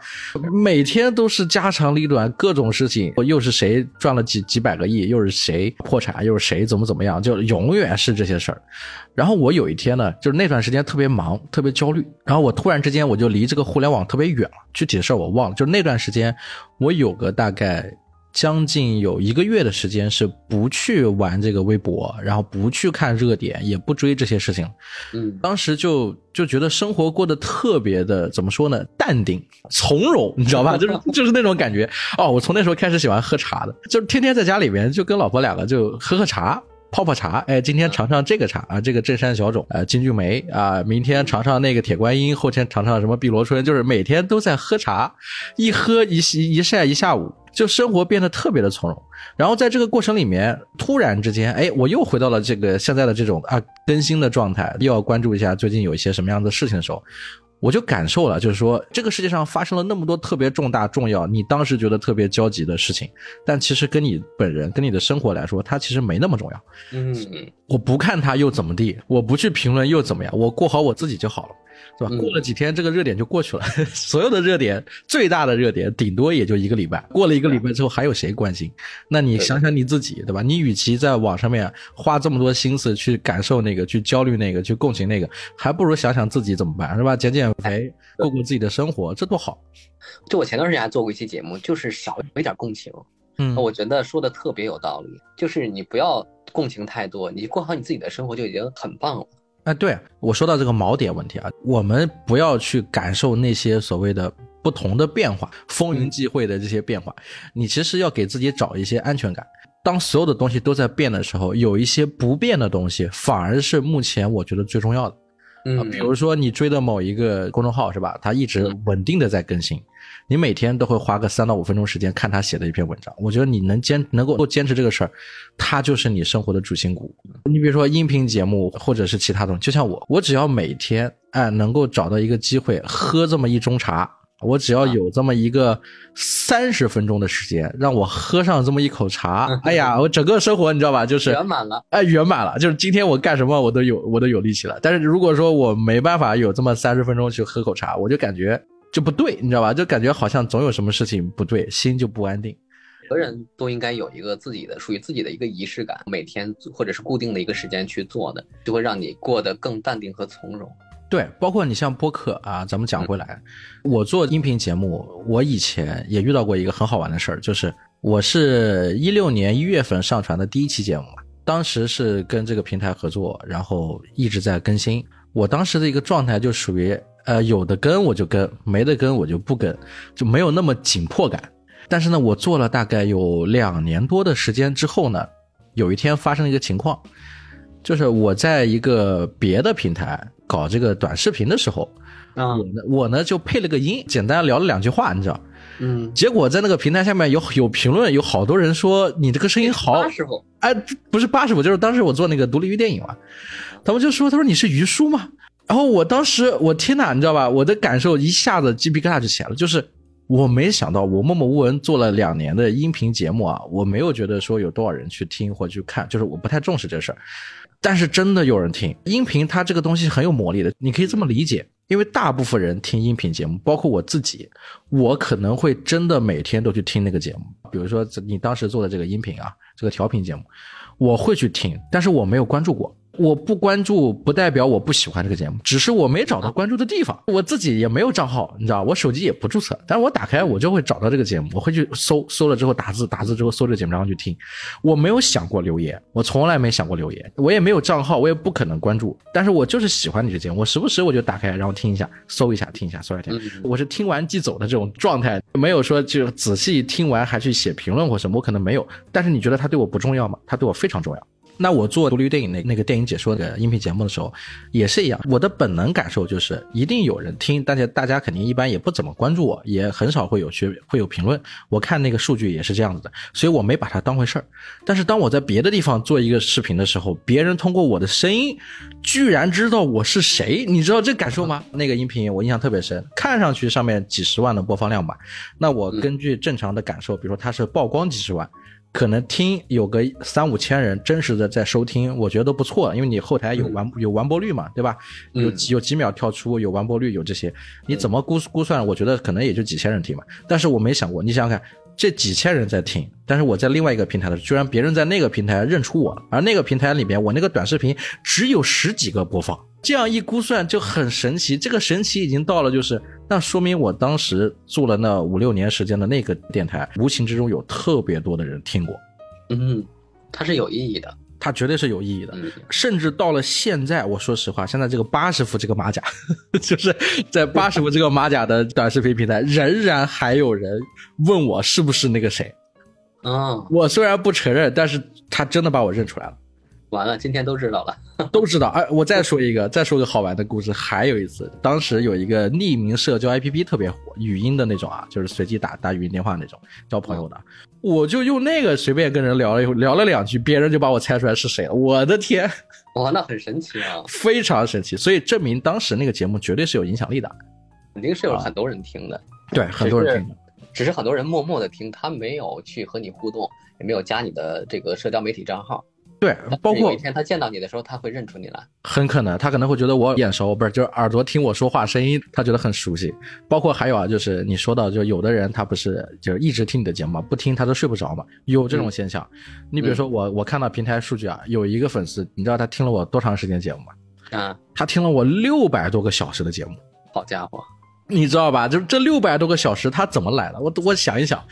每天都是家长里短，各种事情，又是谁赚了几几百个亿，又是谁破产，又是谁怎么怎么样，就永远是这些事儿。然后我有一天呢，就是那段时间特别忙，特别焦虑，然后我突然之间我就离这个互联网特别远了，具体的事儿我忘了。就是那段时间，我有个大概。将近有一个月的时间是不去玩这个微博，然后不去看热点，也不追这些事情。嗯，当时就就觉得生活过得特别的，怎么说呢？淡定从容，你知道吧？就是就是那种感觉。哦，我从那时候开始喜欢喝茶的，就是天天在家里面就跟老婆两个就喝喝茶。泡泡茶，哎，今天尝尝这个茶啊，这个镇山小种，呃，金骏眉啊，明天尝尝那个铁观音，后天尝尝什么碧螺春，就是每天都在喝茶，一喝一一一晒一下午，就生活变得特别的从容。然后在这个过程里面，突然之间，哎，我又回到了这个现在的这种啊更新的状态，又要关注一下最近有一些什么样的事情的时候。我就感受了，就是说这个世界上发生了那么多特别重大、重要，你当时觉得特别焦急的事情，但其实跟你本人、跟你的生活来说，它其实没那么重要。嗯，我不看它又怎么地？我不去评论又怎么样？我过好我自己就好了。是吧？过了几天，这个热点就过去了。所有的热点，最大的热点，顶多也就一个礼拜。过了一个礼拜之后，还有谁关心？那你想想你自己，对吧？你与其在网上面花这么多心思去感受那个、去焦虑那个、去共情那个，还不如想想自己怎么办，是吧？减减肥，过过自己的生活，这多好。就我前段时间还做过一期节目，就是少一点共情。嗯，我觉得说的特别有道理，就是你不要共情太多，你过好你自己的生活就已经很棒了。哎，对我说到这个锚点问题啊，我们不要去感受那些所谓的不同的变化、风云际会的这些变化，你其实要给自己找一些安全感。当所有的东西都在变的时候，有一些不变的东西，反而是目前我觉得最重要的。嗯，比如说你追的某一个公众号是吧？它一直稳定的在更新。你每天都会花个三到五分钟时间看他写的一篇文章，我觉得你能坚能够够坚持这个事儿，它就是你生活的主心骨。你比如说音频节目或者是其他东西，就像我，我只要每天哎能够找到一个机会喝这么一盅茶，我只要有这么一个三十分钟的时间让我喝上这么一口茶，哎呀，我整个生活你知道吧，就是圆满了，哎，圆满了，就是今天我干什么我都有我都有力气了。但是如果说我没办法有这么三十分钟去喝口茶，我就感觉。就不对，你知道吧？就感觉好像总有什么事情不对，心就不安定。每个人都应该有一个自己的属于自己的一个仪式感，每天或者是固定的一个时间去做的，就会让你过得更淡定和从容。对，包括你像播客啊，咱们讲回来，我做音频节目，我以前也遇到过一个很好玩的事儿，就是我是一六年一月份上传的第一期节目嘛，当时是跟这个平台合作，然后一直在更新。我当时的一个状态就属于。呃，有的跟我就跟，没的跟我就不跟，就没有那么紧迫感。但是呢，我做了大概有两年多的时间之后呢，有一天发生了一个情况，就是我在一个别的平台搞这个短视频的时候，啊，我呢我呢就配了个音，简单聊了两句话，你知道？嗯。结果在那个平台下面有有评论，有好多人说你这个声音好。哎，不是八十五，就是当时我做那个独立于电影嘛，他们就说，他说你是于叔吗？然后我当时，我天哪，你知道吧？我的感受一下子鸡皮疙瘩就起来了。就是我没想到，我默默无闻做了两年的音频节目啊，我没有觉得说有多少人去听或去看，就是我不太重视这事儿。但是真的有人听音频，它这个东西很有魔力的，你可以这么理解。因为大部分人听音频节目，包括我自己，我可能会真的每天都去听那个节目。比如说你当时做的这个音频啊，这个调频节目，我会去听，但是我没有关注过。我不关注不代表我不喜欢这个节目，只是我没找到关注的地方。我自己也没有账号，你知道，我手机也不注册，但是我打开我就会找到这个节目，我会去搜，搜了之后打字，打字之后搜这个节目然后去听。我没有想过留言，我从来没想过留言，我也没有账号，我也不可能关注。但是我就是喜欢你这节目，我时不时我就打开然后听一下，搜一下，听一下，搜一下，听。我是听完即走的这种状态，没有说就仔细听完还去写评论或什么，我可能没有。但是你觉得他对我不重要吗？他对我非常重要。那我做独立电影那那个电影解说的音频节目的时候，也是一样。我的本能感受就是一定有人听，但是大家肯定一般也不怎么关注我，也很少会有去会有评论。我看那个数据也是这样子的，所以我没把它当回事儿。但是当我在别的地方做一个视频的时候，别人通过我的声音，居然知道我是谁，你知道这感受吗？那个音频我印象特别深，看上去上面几十万的播放量吧，那我根据正常的感受，比如说它是曝光几十万。可能听有个三五千人真实的在收听，我觉得都不错，因为你后台有完有完播率嘛，对吧？有几有几秒跳出，有完播率，有这些，你怎么估估算？我觉得可能也就几千人听嘛。但是我没想过，你想想看，这几千人在听，但是我在另外一个平台的，居然别人在那个平台认出我了，而那个平台里面我那个短视频只有十几个播放。这样一估算就很神奇，这个神奇已经到了，就是那说明我当时做了那五六年时间的那个电台，无形之中有特别多的人听过。嗯，它是有意义的，它绝对是有意义的。甚至到了现在，我说实话，现在这个八十伏这个马甲，就是在八十伏这个马甲的短视频平台，仍然还有人问我是不是那个谁。嗯，我虽然不承认，但是他真的把我认出来了。完了，今天都知道了，都知道。哎，我再说一个，再说个好玩的故事。还有一次，当时有一个匿名社交 APP 特别火，语音的那种啊，就是随机打打语音电话那种，交朋友的。我就用那个随便跟人聊了聊了两句，别人就把我猜出来是谁了。我的天，哇，那很神奇啊，非常神奇。所以证明当时那个节目绝对是有影响力的，肯定是有很多人听的。对，很多人听的，只是很多人默默的听，他没有去和你互动，也没有加你的这个社交媒体账号。对，包括有一天他见到你的时候，他会认出你来，很可能他可能会觉得我眼熟，不是，就是耳朵听我说话声音，他觉得很熟悉。包括还有啊，就是你说到，就有的人他不是就是一直听你的节目嘛，不听他都睡不着嘛，有这种现象。你比如说我，我看到平台数据啊，有一个粉丝，你知道他听了我多长时间节目吗？啊，他听了我六百多个小时的节目，好家伙！你知道吧？就这六百多个小时，他怎么来的？我我想一想，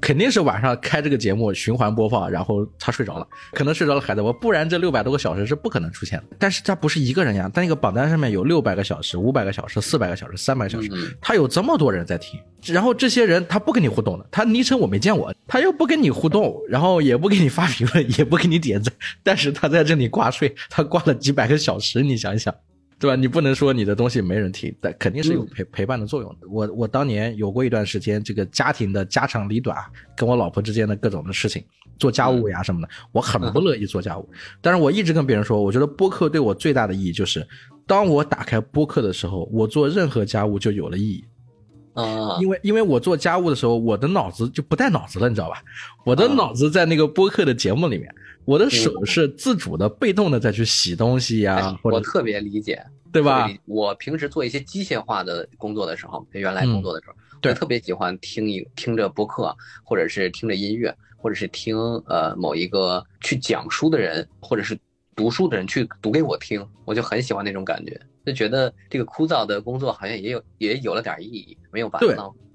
肯定是晚上开这个节目循环播放，然后他睡着了，可能睡着了还在播，不然这六百多个小时是不可能出现的。但是他不是一个人呀，在那个榜单上面有六百个小时、五百个小时、四百个小时、三百个小时，他有这么多人在听。然后这些人他不跟你互动的，他昵称我没见过，他又不跟你互动，然后也不给你发评论，也不给你点赞，但是他在这里挂睡，他挂了几百个小时，你想想。对吧？你不能说你的东西没人听，但肯定是有陪陪伴的作用的。我我当年有过一段时间，这个家庭的家长里短，跟我老婆之间的各种的事情，做家务呀什么的，我很不乐意做家务。但是我一直跟别人说，我觉得播客对我最大的意义就是，当我打开播客的时候，我做任何家务就有了意义。啊，因为因为我做家务的时候，我的脑子就不带脑子了，你知道吧？我的脑子在那个播客的节目里面。我的手是自主的、被动的再去洗东西呀，我特别理解，对吧？我平时做一些机械化的工作的时候，原来工作的时候，我特别喜欢听一听着播客，或者是听着音乐，或者是听呃某一个去讲书的人，或者是读书的人去读给我听，我就很喜欢那种感觉，就觉得这个枯燥的工作好像也有也有了点意义，没有把它。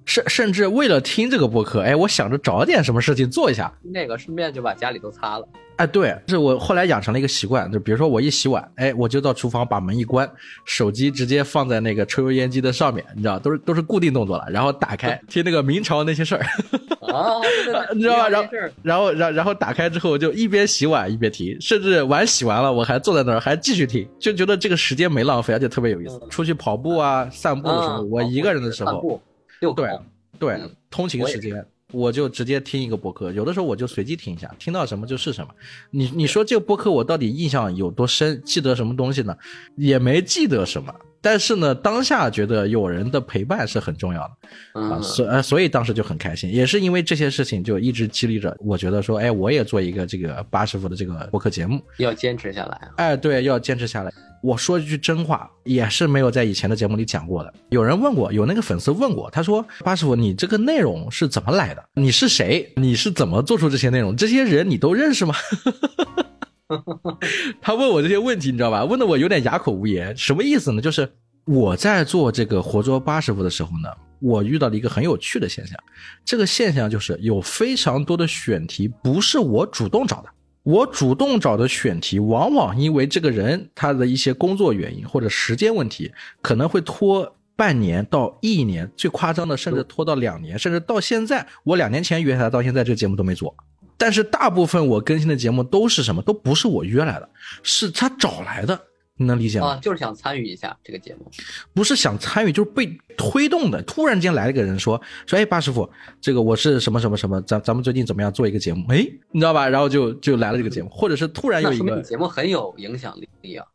甚甚至为了听这个播客，哎，我想着找点什么事情做一下，那个顺便就把家里都擦了。哎，对，是我后来养成了一个习惯，就比如说我一洗碗，哎，我就到厨房把门一关，手机直接放在那个抽油烟机的上面，你知道，都是都是固定动作了，然后打开听那个明朝那些事儿，啊，你知道吧？然后然后然然后打开之后就一边洗碗一边听，甚至碗洗完了我还坐在那儿还继续听，就觉得这个时间没浪费，而且特别有意思。出去跑步啊、散步的时候，我一个人的时候，对。对，通勤时间我就直接听一个播客，有的时候我就随机听一下，听到什么就是什么。你你说这个播客我到底印象有多深，记得什么东西呢？也没记得什么，但是呢，当下觉得有人的陪伴是很重要的啊，所呃所以当时就很开心，也是因为这些事情就一直激励着我，觉得说，哎，我也做一个这个八师傅的这个播客节目，要坚持下来。哎，对，要坚持下来。我说一句真话，也是没有在以前的节目里讲过的。有人问过，有那个粉丝问过，他说：“八师傅，你这个内容是怎么来的？你是谁？你是怎么做出这些内容？这些人你都认识吗？” 他问我这些问题，你知道吧？问的我有点哑口无言。什么意思呢？就是我在做这个活捉八师傅的时候呢，我遇到了一个很有趣的现象。这个现象就是有非常多的选题不是我主动找的。我主动找的选题，往往因为这个人他的一些工作原因或者时间问题，可能会拖半年到一年，最夸张的甚至拖到两年，甚至到现在，我两年前约他，到现在这个节目都没做。但是大部分我更新的节目都是什么？都不是我约来的，是他找来的。你能理解吗？啊，就是想参与一下这个节目，不是想参与，就是被推动的。突然间来了个人说说，哎，巴师傅，这个我是什么什么什么，咱咱们最近怎么样做一个节目？哎，你知道吧？然后就就来了这个节目，或者是突然有一个节目很有影响力啊。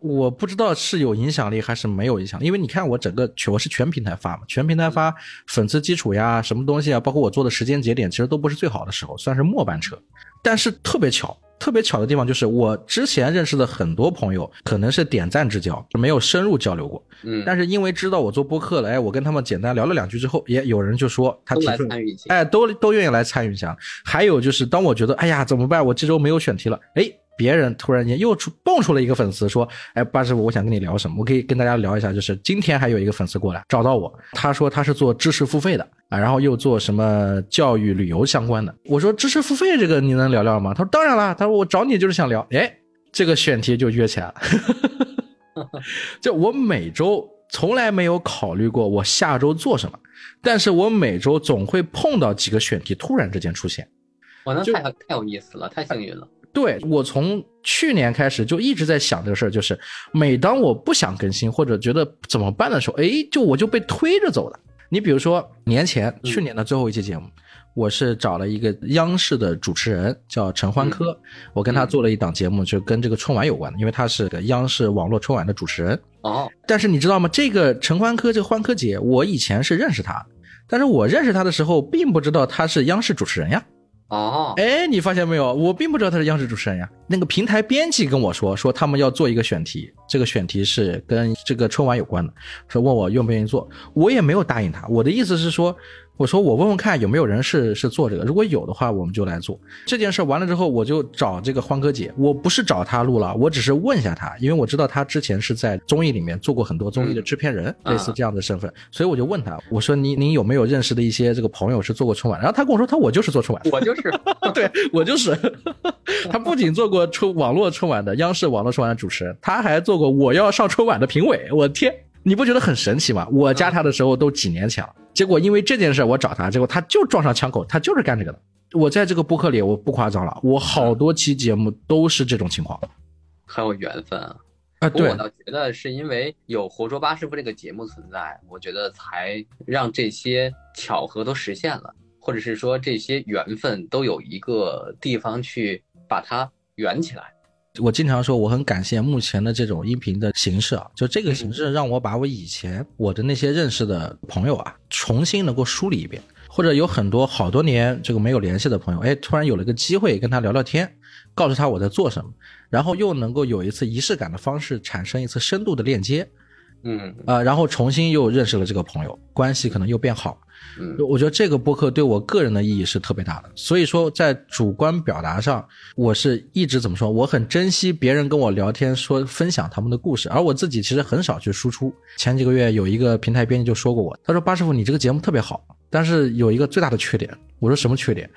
我不知道是有影响力还是没有影响，因为你看我整个全我是全平台发嘛，全平台发粉丝基础呀，什么东西啊，包括我做的时间节点，其实都不是最好的时候，算是末班车。但是特别巧，特别巧的地方就是我之前认识的很多朋友，可能是点赞之交，没有深入交流过。嗯，但是因为知道我做播客了，哎，我跟他们简单聊了两句之后，也有人就说他提出，哎，都都愿意来参与一下。还有就是当我觉得，哎呀，怎么办？我这周没有选题了，哎。别人突然间又出蹦出了一个粉丝说：“哎，八师傅，我想跟你聊什么？我可以跟大家聊一下。就是今天还有一个粉丝过来找到我，他说他是做知识付费的啊，然后又做什么教育旅游相关的。我说知识付费这个你能聊聊吗？他说当然了。他说我找你就是想聊。哎，这个选题就约起来了。就我每周从来没有考虑过我下周做什么，但是我每周总会碰到几个选题突然之间出现。哇，那太太有意思了，太幸运了。”对我从去年开始就一直在想这个事儿，就是每当我不想更新或者觉得怎么办的时候，哎，就我就被推着走了。你比如说年前去年的最后一期节目，我是找了一个央视的主持人叫陈欢科，我跟他做了一档节目，就跟这个春晚有关的，因为他是个央视网络春晚的主持人。哦，但是你知道吗？这个陈欢科这个欢科姐，我以前是认识他，但是我认识他的时候，并不知道他是央视主持人呀。哦，哎，你发现没有？我并不知道他是央视主持人呀。那个平台编辑跟我说，说他们要做一个选题，这个选题是跟这个春晚有关的，说问我愿不愿意做，我也没有答应他。我的意思是说。我说我问问看有没有人是是做这个，如果有的话，我们就来做这件事。完了之后，我就找这个欢哥姐，我不是找他录了，我只是问一下他，因为我知道他之前是在综艺里面做过很多综艺的制片人，类似这样的身份，所以我就问他，我说您您有没有认识的一些这个朋友是做过春晚？然后他跟我说，他我就是做春晚，我就是，对我就是，他不仅做过春网络春晚的央视网络春晚的主持人，他还做过我要上春晚的评委，我天！你不觉得很神奇吗？我加他的时候都几年前了，结果因为这件事我找他，结果他就撞上枪口，他就是干这个的。我在这个播客里，我不夸张了，我好多期节目都是这种情况，很有缘分啊。啊，对，我倒觉得是因为有《活捉八师傅》这个节目存在，我觉得才让这些巧合都实现了，或者是说这些缘分都有一个地方去把它圆起来。我经常说，我很感谢目前的这种音频的形式啊，就这个形式让我把我以前我的那些认识的朋友啊，重新能够梳理一遍，或者有很多好多年这个没有联系的朋友，哎，突然有了个机会跟他聊聊天，告诉他我在做什么，然后又能够有一次仪式感的方式产生一次深度的链接，嗯啊，然后重新又认识了这个朋友，关系可能又变好。嗯，我觉得这个播客对我个人的意义是特别大的，所以说在主观表达上，我是一直怎么说？我很珍惜别人跟我聊天说分享他们的故事，而我自己其实很少去输出。前几个月有一个平台编辑就说过我，他说八师傅你这个节目特别好，但是有一个最大的缺点。我说什么缺点？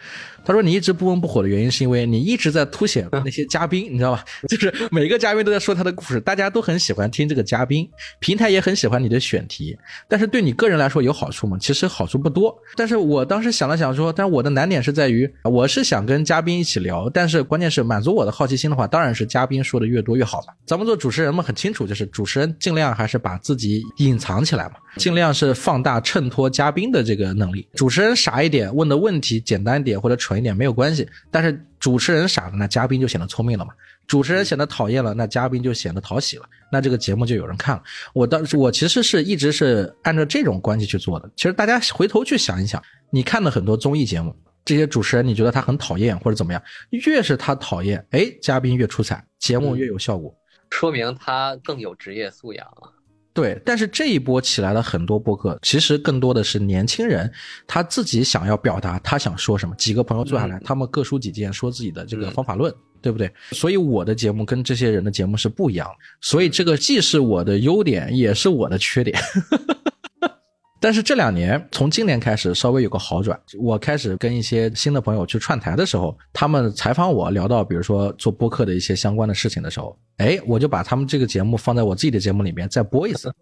他说你一直不温不火的原因是因为你一直在凸显那些嘉宾，你知道吧？就是每个嘉宾都在说他的故事，大家都很喜欢听这个嘉宾，平台也很喜欢你的选题，但是对你个人来说有好处吗？其实好处不多。但是我当时想了想说，但是我的难点是在于，我是想跟嘉宾一起聊，但是关键是满足我的好奇心的话，当然是嘉宾说的越多越好嘛。咱们做主持人嘛，很清楚，就是主持人尽量还是把自己隐藏起来嘛，尽量是放大衬托嘉宾的这个能力。主持人傻一点，问的问题简单点或者蠢一点没有关系，但是主持人傻了，那嘉宾就显得聪明了嘛。主持人显得讨厌了，那嘉宾就显得讨喜了，那这个节目就有人看了。我当时我其实是一直是按照这种关系去做的。其实大家回头去想一想，你看的很多综艺节目，这些主持人你觉得他很讨厌或者怎么样，越是他讨厌，哎，嘉宾越出彩，节目越有效果，说明他更有职业素养啊。对，但是这一波起来了很多播客，其实更多的是年轻人他自己想要表达他想说什么，几个朋友坐下来，他们各抒己见，说自己的这个方法论。对不对？所以我的节目跟这些人的节目是不一样的，所以这个既是我的优点，也是我的缺点。但是这两年，从今年开始稍微有个好转。我开始跟一些新的朋友去串台的时候，他们采访我，聊到比如说做播客的一些相关的事情的时候，哎，我就把他们这个节目放在我自己的节目里面再播一次，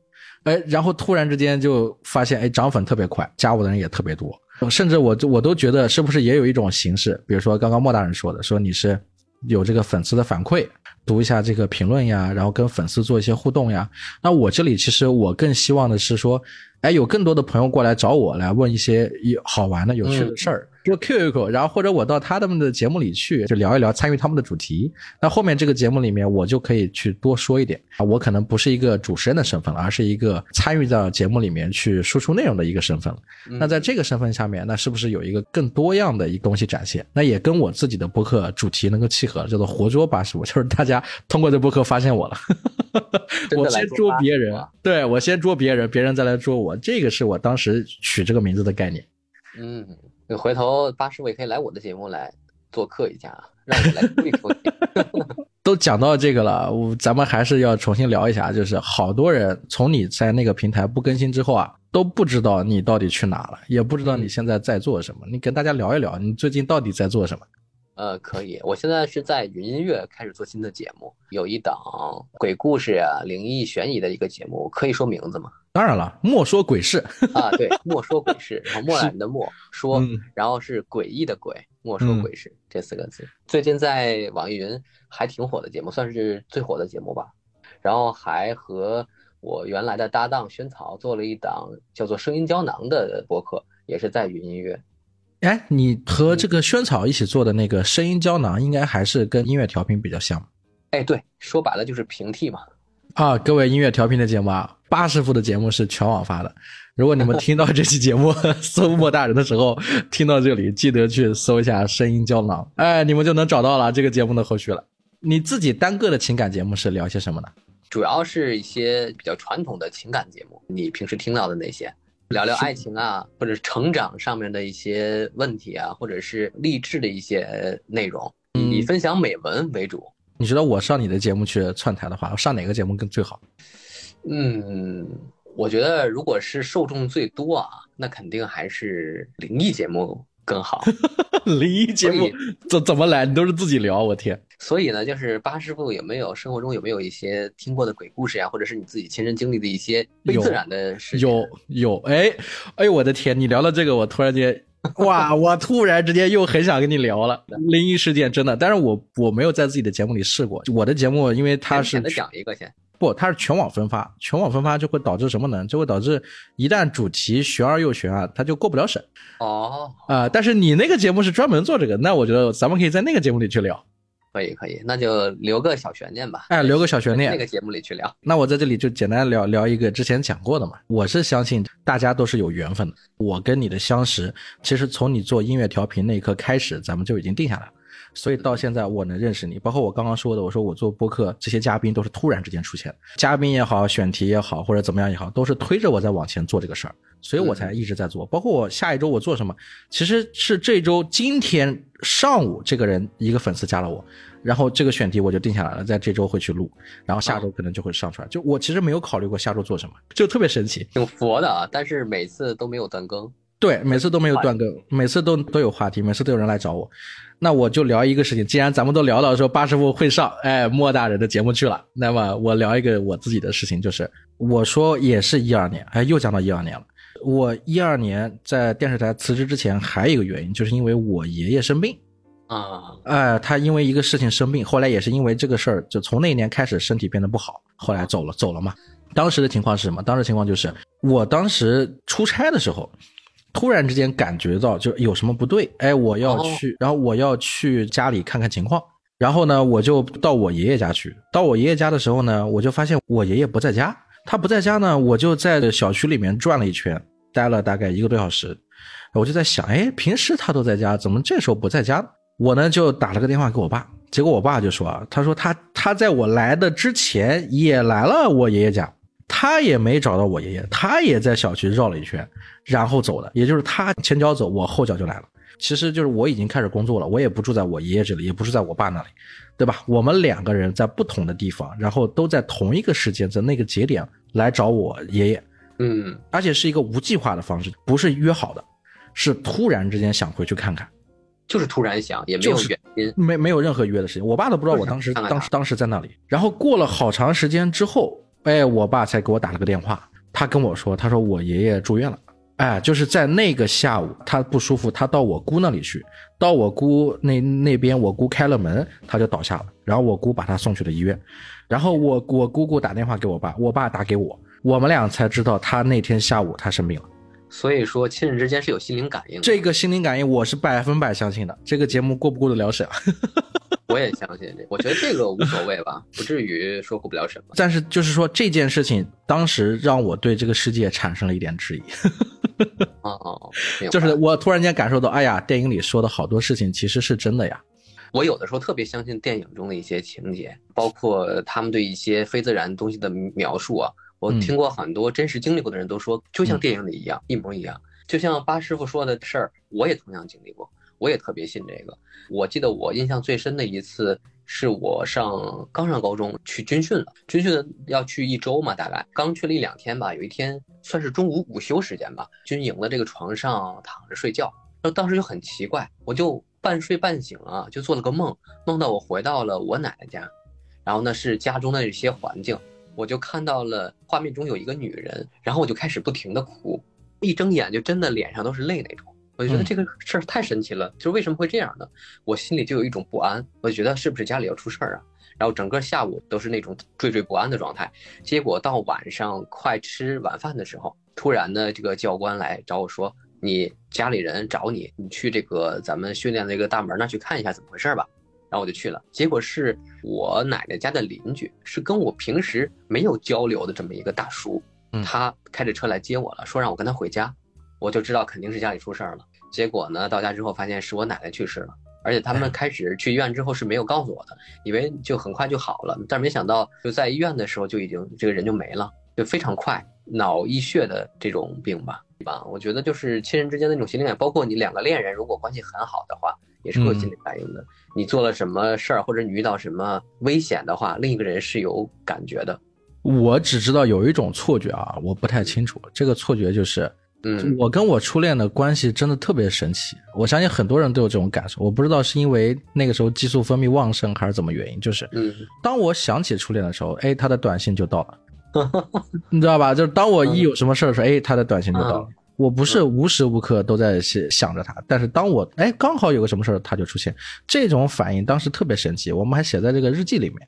哎，然后突然之间就发现，哎，涨粉特别快，加我的人也特别多，甚至我我都觉得是不是也有一种形式，比如说刚刚莫大人说的，说你是有这个粉丝的反馈，读一下这个评论呀，然后跟粉丝做一些互动呀。那我这里其实我更希望的是说。哎，有更多的朋友过来找我来问一些有好玩的、有趣的事儿。就 Q 一口然后或者我到他们的节目里去，就聊一聊，参与他们的主题。那后面这个节目里面，我就可以去多说一点啊。我可能不是一个主持人的身份了，而是一个参与到节目里面去输出内容的一个身份了。那在这个身份下面，那是不是有一个更多样的一个东西展现？那也跟我自己的播客主题能够契合，叫做活捉八十五，就是大家通过这播客发现我了。我先捉别人，对我先捉别人，别人再来捉我，这个是我当时取这个名字的概念。嗯。回头八师傅也可以来我的节目来做客一下，让我来说一说。都讲到这个了，我咱们还是要重新聊一下。就是好多人从你在那个平台不更新之后啊，都不知道你到底去哪了，也不知道你现在在做什么。你跟大家聊一聊，你最近到底在做什么？呃，可以。我现在是在云音乐开始做新的节目，有一档鬼故事啊、灵异悬疑的一个节目，可以说名字吗？当然了，莫说鬼事 啊，对，莫说鬼事，然后墨染的墨说，然后是诡异的鬼，莫说鬼事这四个字。最近在网易云还挺火的节目，算是最火的节目吧。然后还和我原来的搭档萱草做了一档叫做《声音胶囊》的播客，也是在云音乐。哎，你和这个萱草一起做的那个声音胶囊，应该还是跟音乐调频比较像。哎，对，说白了就是平替嘛。啊，各位音乐调频的节目啊，八师傅的节目是全网发的。如果你们听到这期节目 搜莫大人的时候，听到这里，记得去搜一下声音胶囊，哎，你们就能找到了这个节目的后续了。你自己单个的情感节目是聊些什么呢？主要是一些比较传统的情感节目，你平时听到的那些。聊聊爱情啊，或者成长上面的一些问题啊，或者是励志的一些内容，以分享美文为主。你觉得我上你的节目去串台的话，我上哪个节目更最好？嗯，我觉得如果是受众最多啊，那肯定还是灵异节目。更好，灵异节目怎怎么来？你都是自己聊，我天！所以呢，就是八师傅有没有生活中有没有一些听过的鬼故事呀，或者是你自己亲身经历的一些非自然的事？有有，哎哎呦我的天！你聊到这个，我突然间，哇！我突然之间又很想跟你聊了 灵异事件，真的。但是我我没有在自己的节目里试过，我的节目因为它是讲一个先。不，它是全网分发，全网分发就会导致什么呢？就会导致一旦主题悬而又悬啊，它就过不了审。哦，啊，但是你那个节目是专门做这个，那我觉得咱们可以在那个节目里去聊。可以，可以，那就留个小悬念吧。哎，留个小悬念，那个节目里去聊。那我在这里就简单聊聊一个之前讲过的嘛。我是相信大家都是有缘分的。我跟你的相识，其实从你做音乐调频那一刻开始，咱们就已经定下来了。所以到现在我能认识你，包括我刚刚说的，我说我做播客，这些嘉宾都是突然之间出现的，嘉宾也好，选题也好，或者怎么样也好，都是推着我在往前做这个事儿，所以我才一直在做。包括我下一周我做什么，其实是这周今天上午这个人一个粉丝加了我，然后这个选题我就定下来了，在这周会去录，然后下周可能就会上出来。就我其实没有考虑过下周做什么，就特别神奇，挺佛的啊，但是每次都没有断更。对，每次都没有断更，每次都都有话题，每次都有人来找我。那我就聊一个事情，既然咱们都聊到说八师傅会上，哎，莫大人的节目去了，那么我聊一个我自己的事情，就是我说也是一二年，哎，又讲到一二年了。我一二年在电视台辞职之前，还有一个原因，就是因为我爷爷生病，啊，哎，他因为一个事情生病，后来也是因为这个事儿，就从那一年开始身体变得不好，后来走了，走了嘛。当时的情况是什么？当时情况就是，我当时出差的时候。突然之间感觉到就有什么不对，哎，我要去，然后我要去家里看看情况，然后呢，我就到我爷爷家去。到我爷爷家的时候呢，我就发现我爷爷不在家。他不在家呢，我就在小区里面转了一圈，待了大概一个多小时。我就在想，哎，平时他都在家，怎么这时候不在家？我呢就打了个电话给我爸，结果我爸就说，他说他他在我来的之前也来了我爷爷家。他也没找到我爷爷，他也在小区绕了一圈，然后走的，也就是他前脚走，我后脚就来了。其实就是我已经开始工作了，我也不住在我爷爷这里，也不是在我爸那里，对吧？我们两个人在不同的地方，然后都在同一个时间，在那个节点来找我爷爷，嗯，而且是一个无计划的方式，不是约好的，是突然之间想回去看看。就是突然想，也没有原因，没没有任何约的事情。我爸都不知道我当时当时当时在那里。然后过了好长时间之后，哎，我爸才给我打了个电话，他跟我说，他说我爷爷住院了。哎，就是在那个下午，他不舒服，他到我姑那里去，到我姑那那边，我姑开了门，他就倒下了。然后我姑把他送去了医院。然后我我姑姑打电话给我爸，我爸打给我，我们俩才知道他那天下午他生病了。所以说，亲人之间是有心灵感应。这个心灵感应，我是百分百相信的。这个节目过不过得了审？我也相信这，我觉得这个无所谓吧，不至于说过不了审。但是就是说这件事情，当时让我对这个世界产生了一点质疑。哦哦，就是我突然间感受到，哎呀，电影里说的好多事情其实是真的呀。我有的时候特别相信电影中的一些情节，包括他们对一些非自然东西的描述啊。我听过很多真实经历过的人都说，就像电影里一样，一模一样。就像巴师傅说的事儿，我也同样经历过，我也特别信这个。我记得我印象最深的一次，是我上刚上高中去军训了，军训要去一周嘛，大概刚去了一两天吧。有一天算是中午午休时间吧，军营的这个床上躺着睡觉，那当时就很奇怪，我就半睡半醒啊，就做了个梦，梦到我回到了我奶奶家，然后呢是家中的一些环境。我就看到了画面中有一个女人，然后我就开始不停的哭，一睁眼就真的脸上都是泪那种。我就觉得这个事儿太神奇了，就是为什么会这样呢？我心里就有一种不安，我就觉得是不是家里要出事儿啊？然后整个下午都是那种惴惴不安的状态。结果到晚上快吃晚饭的时候，突然呢，这个教官来找我说：“你家里人找你，你去这个咱们训练的一个大门那去看一下怎么回事吧。”然后我就去了，结果是我奶奶家的邻居，是跟我平时没有交流的这么一个大叔，他开着车来接我了，说让我跟他回家，我就知道肯定是家里出事儿了。结果呢，到家之后发现是我奶奶去世了，而且他们开始去医院之后是没有告诉我的，以为就很快就好了，但是没想到就在医院的时候就已经这个人就没了，就非常快，脑溢血的这种病吧，对吧？我觉得就是亲人之间的那种心灵感，包括你两个恋人如果关系很好的话。也是会有心理反应的。你做了什么事儿，或者你遇到什么危险的话，另一个人是有感觉的。我只知道有一种错觉啊，我不太清楚。这个错觉就是，嗯，我跟我初恋的关系真的特别神奇。我相信很多人都有这种感受。我不知道是因为那个时候激素分泌旺盛，还是怎么原因。就是，嗯，当我想起初恋的时候，哎，他的短信就到了，你知道吧？就是当我一有什么事儿的时候，哎，他的短信就到了。我不是无时无刻都在想想着他，但是当我哎刚好有个什么事儿，他就出现，这种反应当时特别神奇。我们还写在这个日记里面，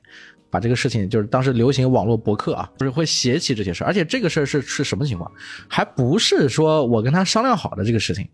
把这个事情就是当时流行网络博客啊，不是会写起这些事儿，而且这个事儿是是什么情况？还不是说我跟他商量好的这个事情，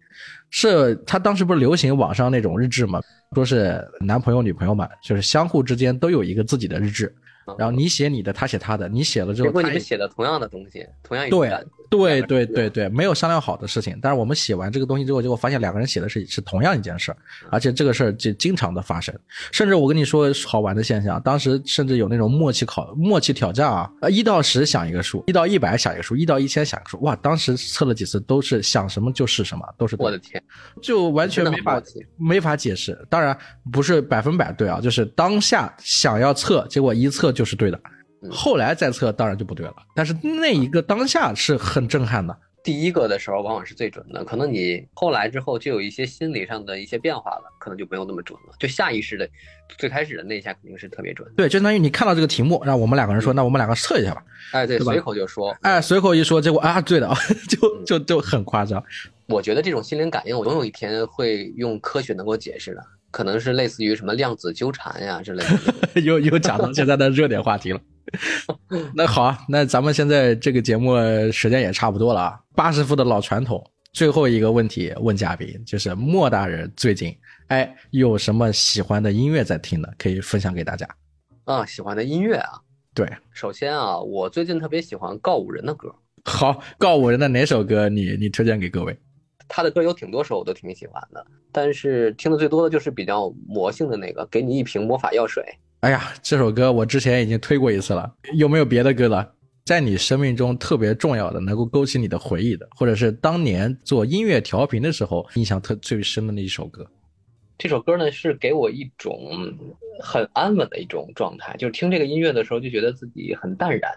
是他当时不是流行网上那种日志吗？说是男朋友女朋友嘛，就是相互之间都有一个自己的日志。然后你写你的，他写他的，你写了之后，结果你们写的同样的东西，同样对对对对对，没有商量好的事情。但是我们写完这个东西之后，结果发现两个人写的是是同样一件事儿，而且这个事儿就经常的发生。甚至我跟你说好玩的现象，当时甚至有那种默契考、默契挑战啊，呃，一到十想一个数，一到一百想一个数，一到一千想一个数。哇，当时测了几次，都是想什么就是什么，都是我的天，就完全没法没法解释。当然不是百分百对啊，就是当下想要测，结果一测就是对的。后来再测当然就不对了，但是那一个当下是很震撼的。第一个的时候往往是最准的，可能你后来之后就有一些心理上的一些变化了，可能就没有那么准了。就下意识的，最开始的那一下肯定是特别准。对，就相当于你看到这个题目，让我们两个人说，那我们两个测一下吧。哎，对，随口就说，哎，随口一说，结果 啊，对的啊，就就就很夸张。我觉得这种心灵感应，我总有一天会用科学能够解释的。可能是类似于什么量子纠缠呀之类的，又又讲到现在的热点话题了。那好啊，那咱们现在这个节目时间也差不多了啊。八十副的老传统，最后一个问题问嘉宾，就是莫大人最近哎有什么喜欢的音乐在听的，可以分享给大家。啊，喜欢的音乐啊，对，首先啊，我最近特别喜欢告五人的歌。好，告五人的哪首歌你你推荐给各位？他的歌有挺多首我都挺喜欢的，但是听的最多的就是比较魔性的那个，给你一瓶魔法药水。哎呀，这首歌我之前已经推过一次了，有没有别的歌了？在你生命中特别重要的，能够勾起你的回忆的，或者是当年做音乐调频的时候印象特最深的那一首歌。这首歌呢，是给我一种很安稳的一种状态，就是听这个音乐的时候，就觉得自己很淡然。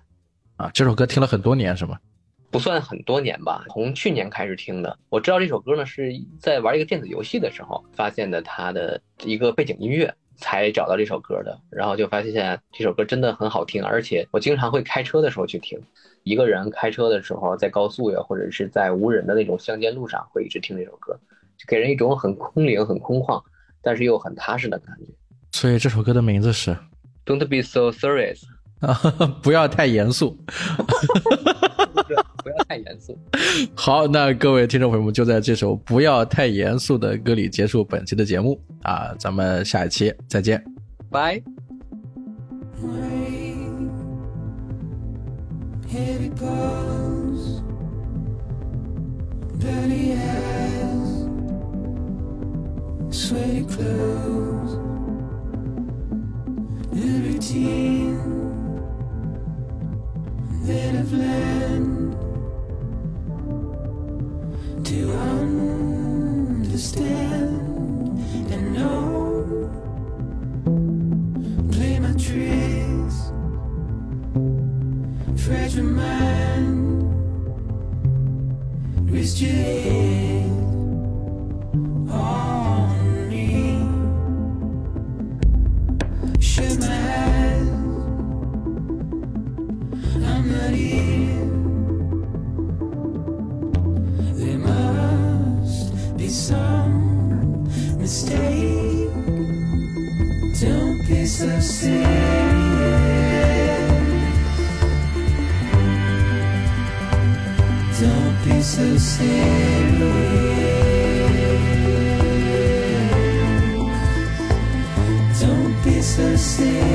啊，这首歌听了很多年是吗？不算很多年吧，从去年开始听的。我知道这首歌呢，是在玩一个电子游戏的时候发现的，它的一个背景音乐。才找到这首歌的，然后就发现这首歌真的很好听，而且我经常会开车的时候去听，一个人开车的时候，在高速呀，或者是在无人的那种乡间路上，会一直听这首歌，就给人一种很空灵、很空旷，但是又很踏实的感觉。所以这首歌的名字是 "Don't be so serious"，啊 不要太严肃。不要太严肃。好，那各位听众朋友们，就在这首不要太严肃的歌里结束本期的节目啊！咱们下一期再见，拜。To understand and know. Play my tricks, risk your Don't be so serious. Don't be so serious. Don't be so serious.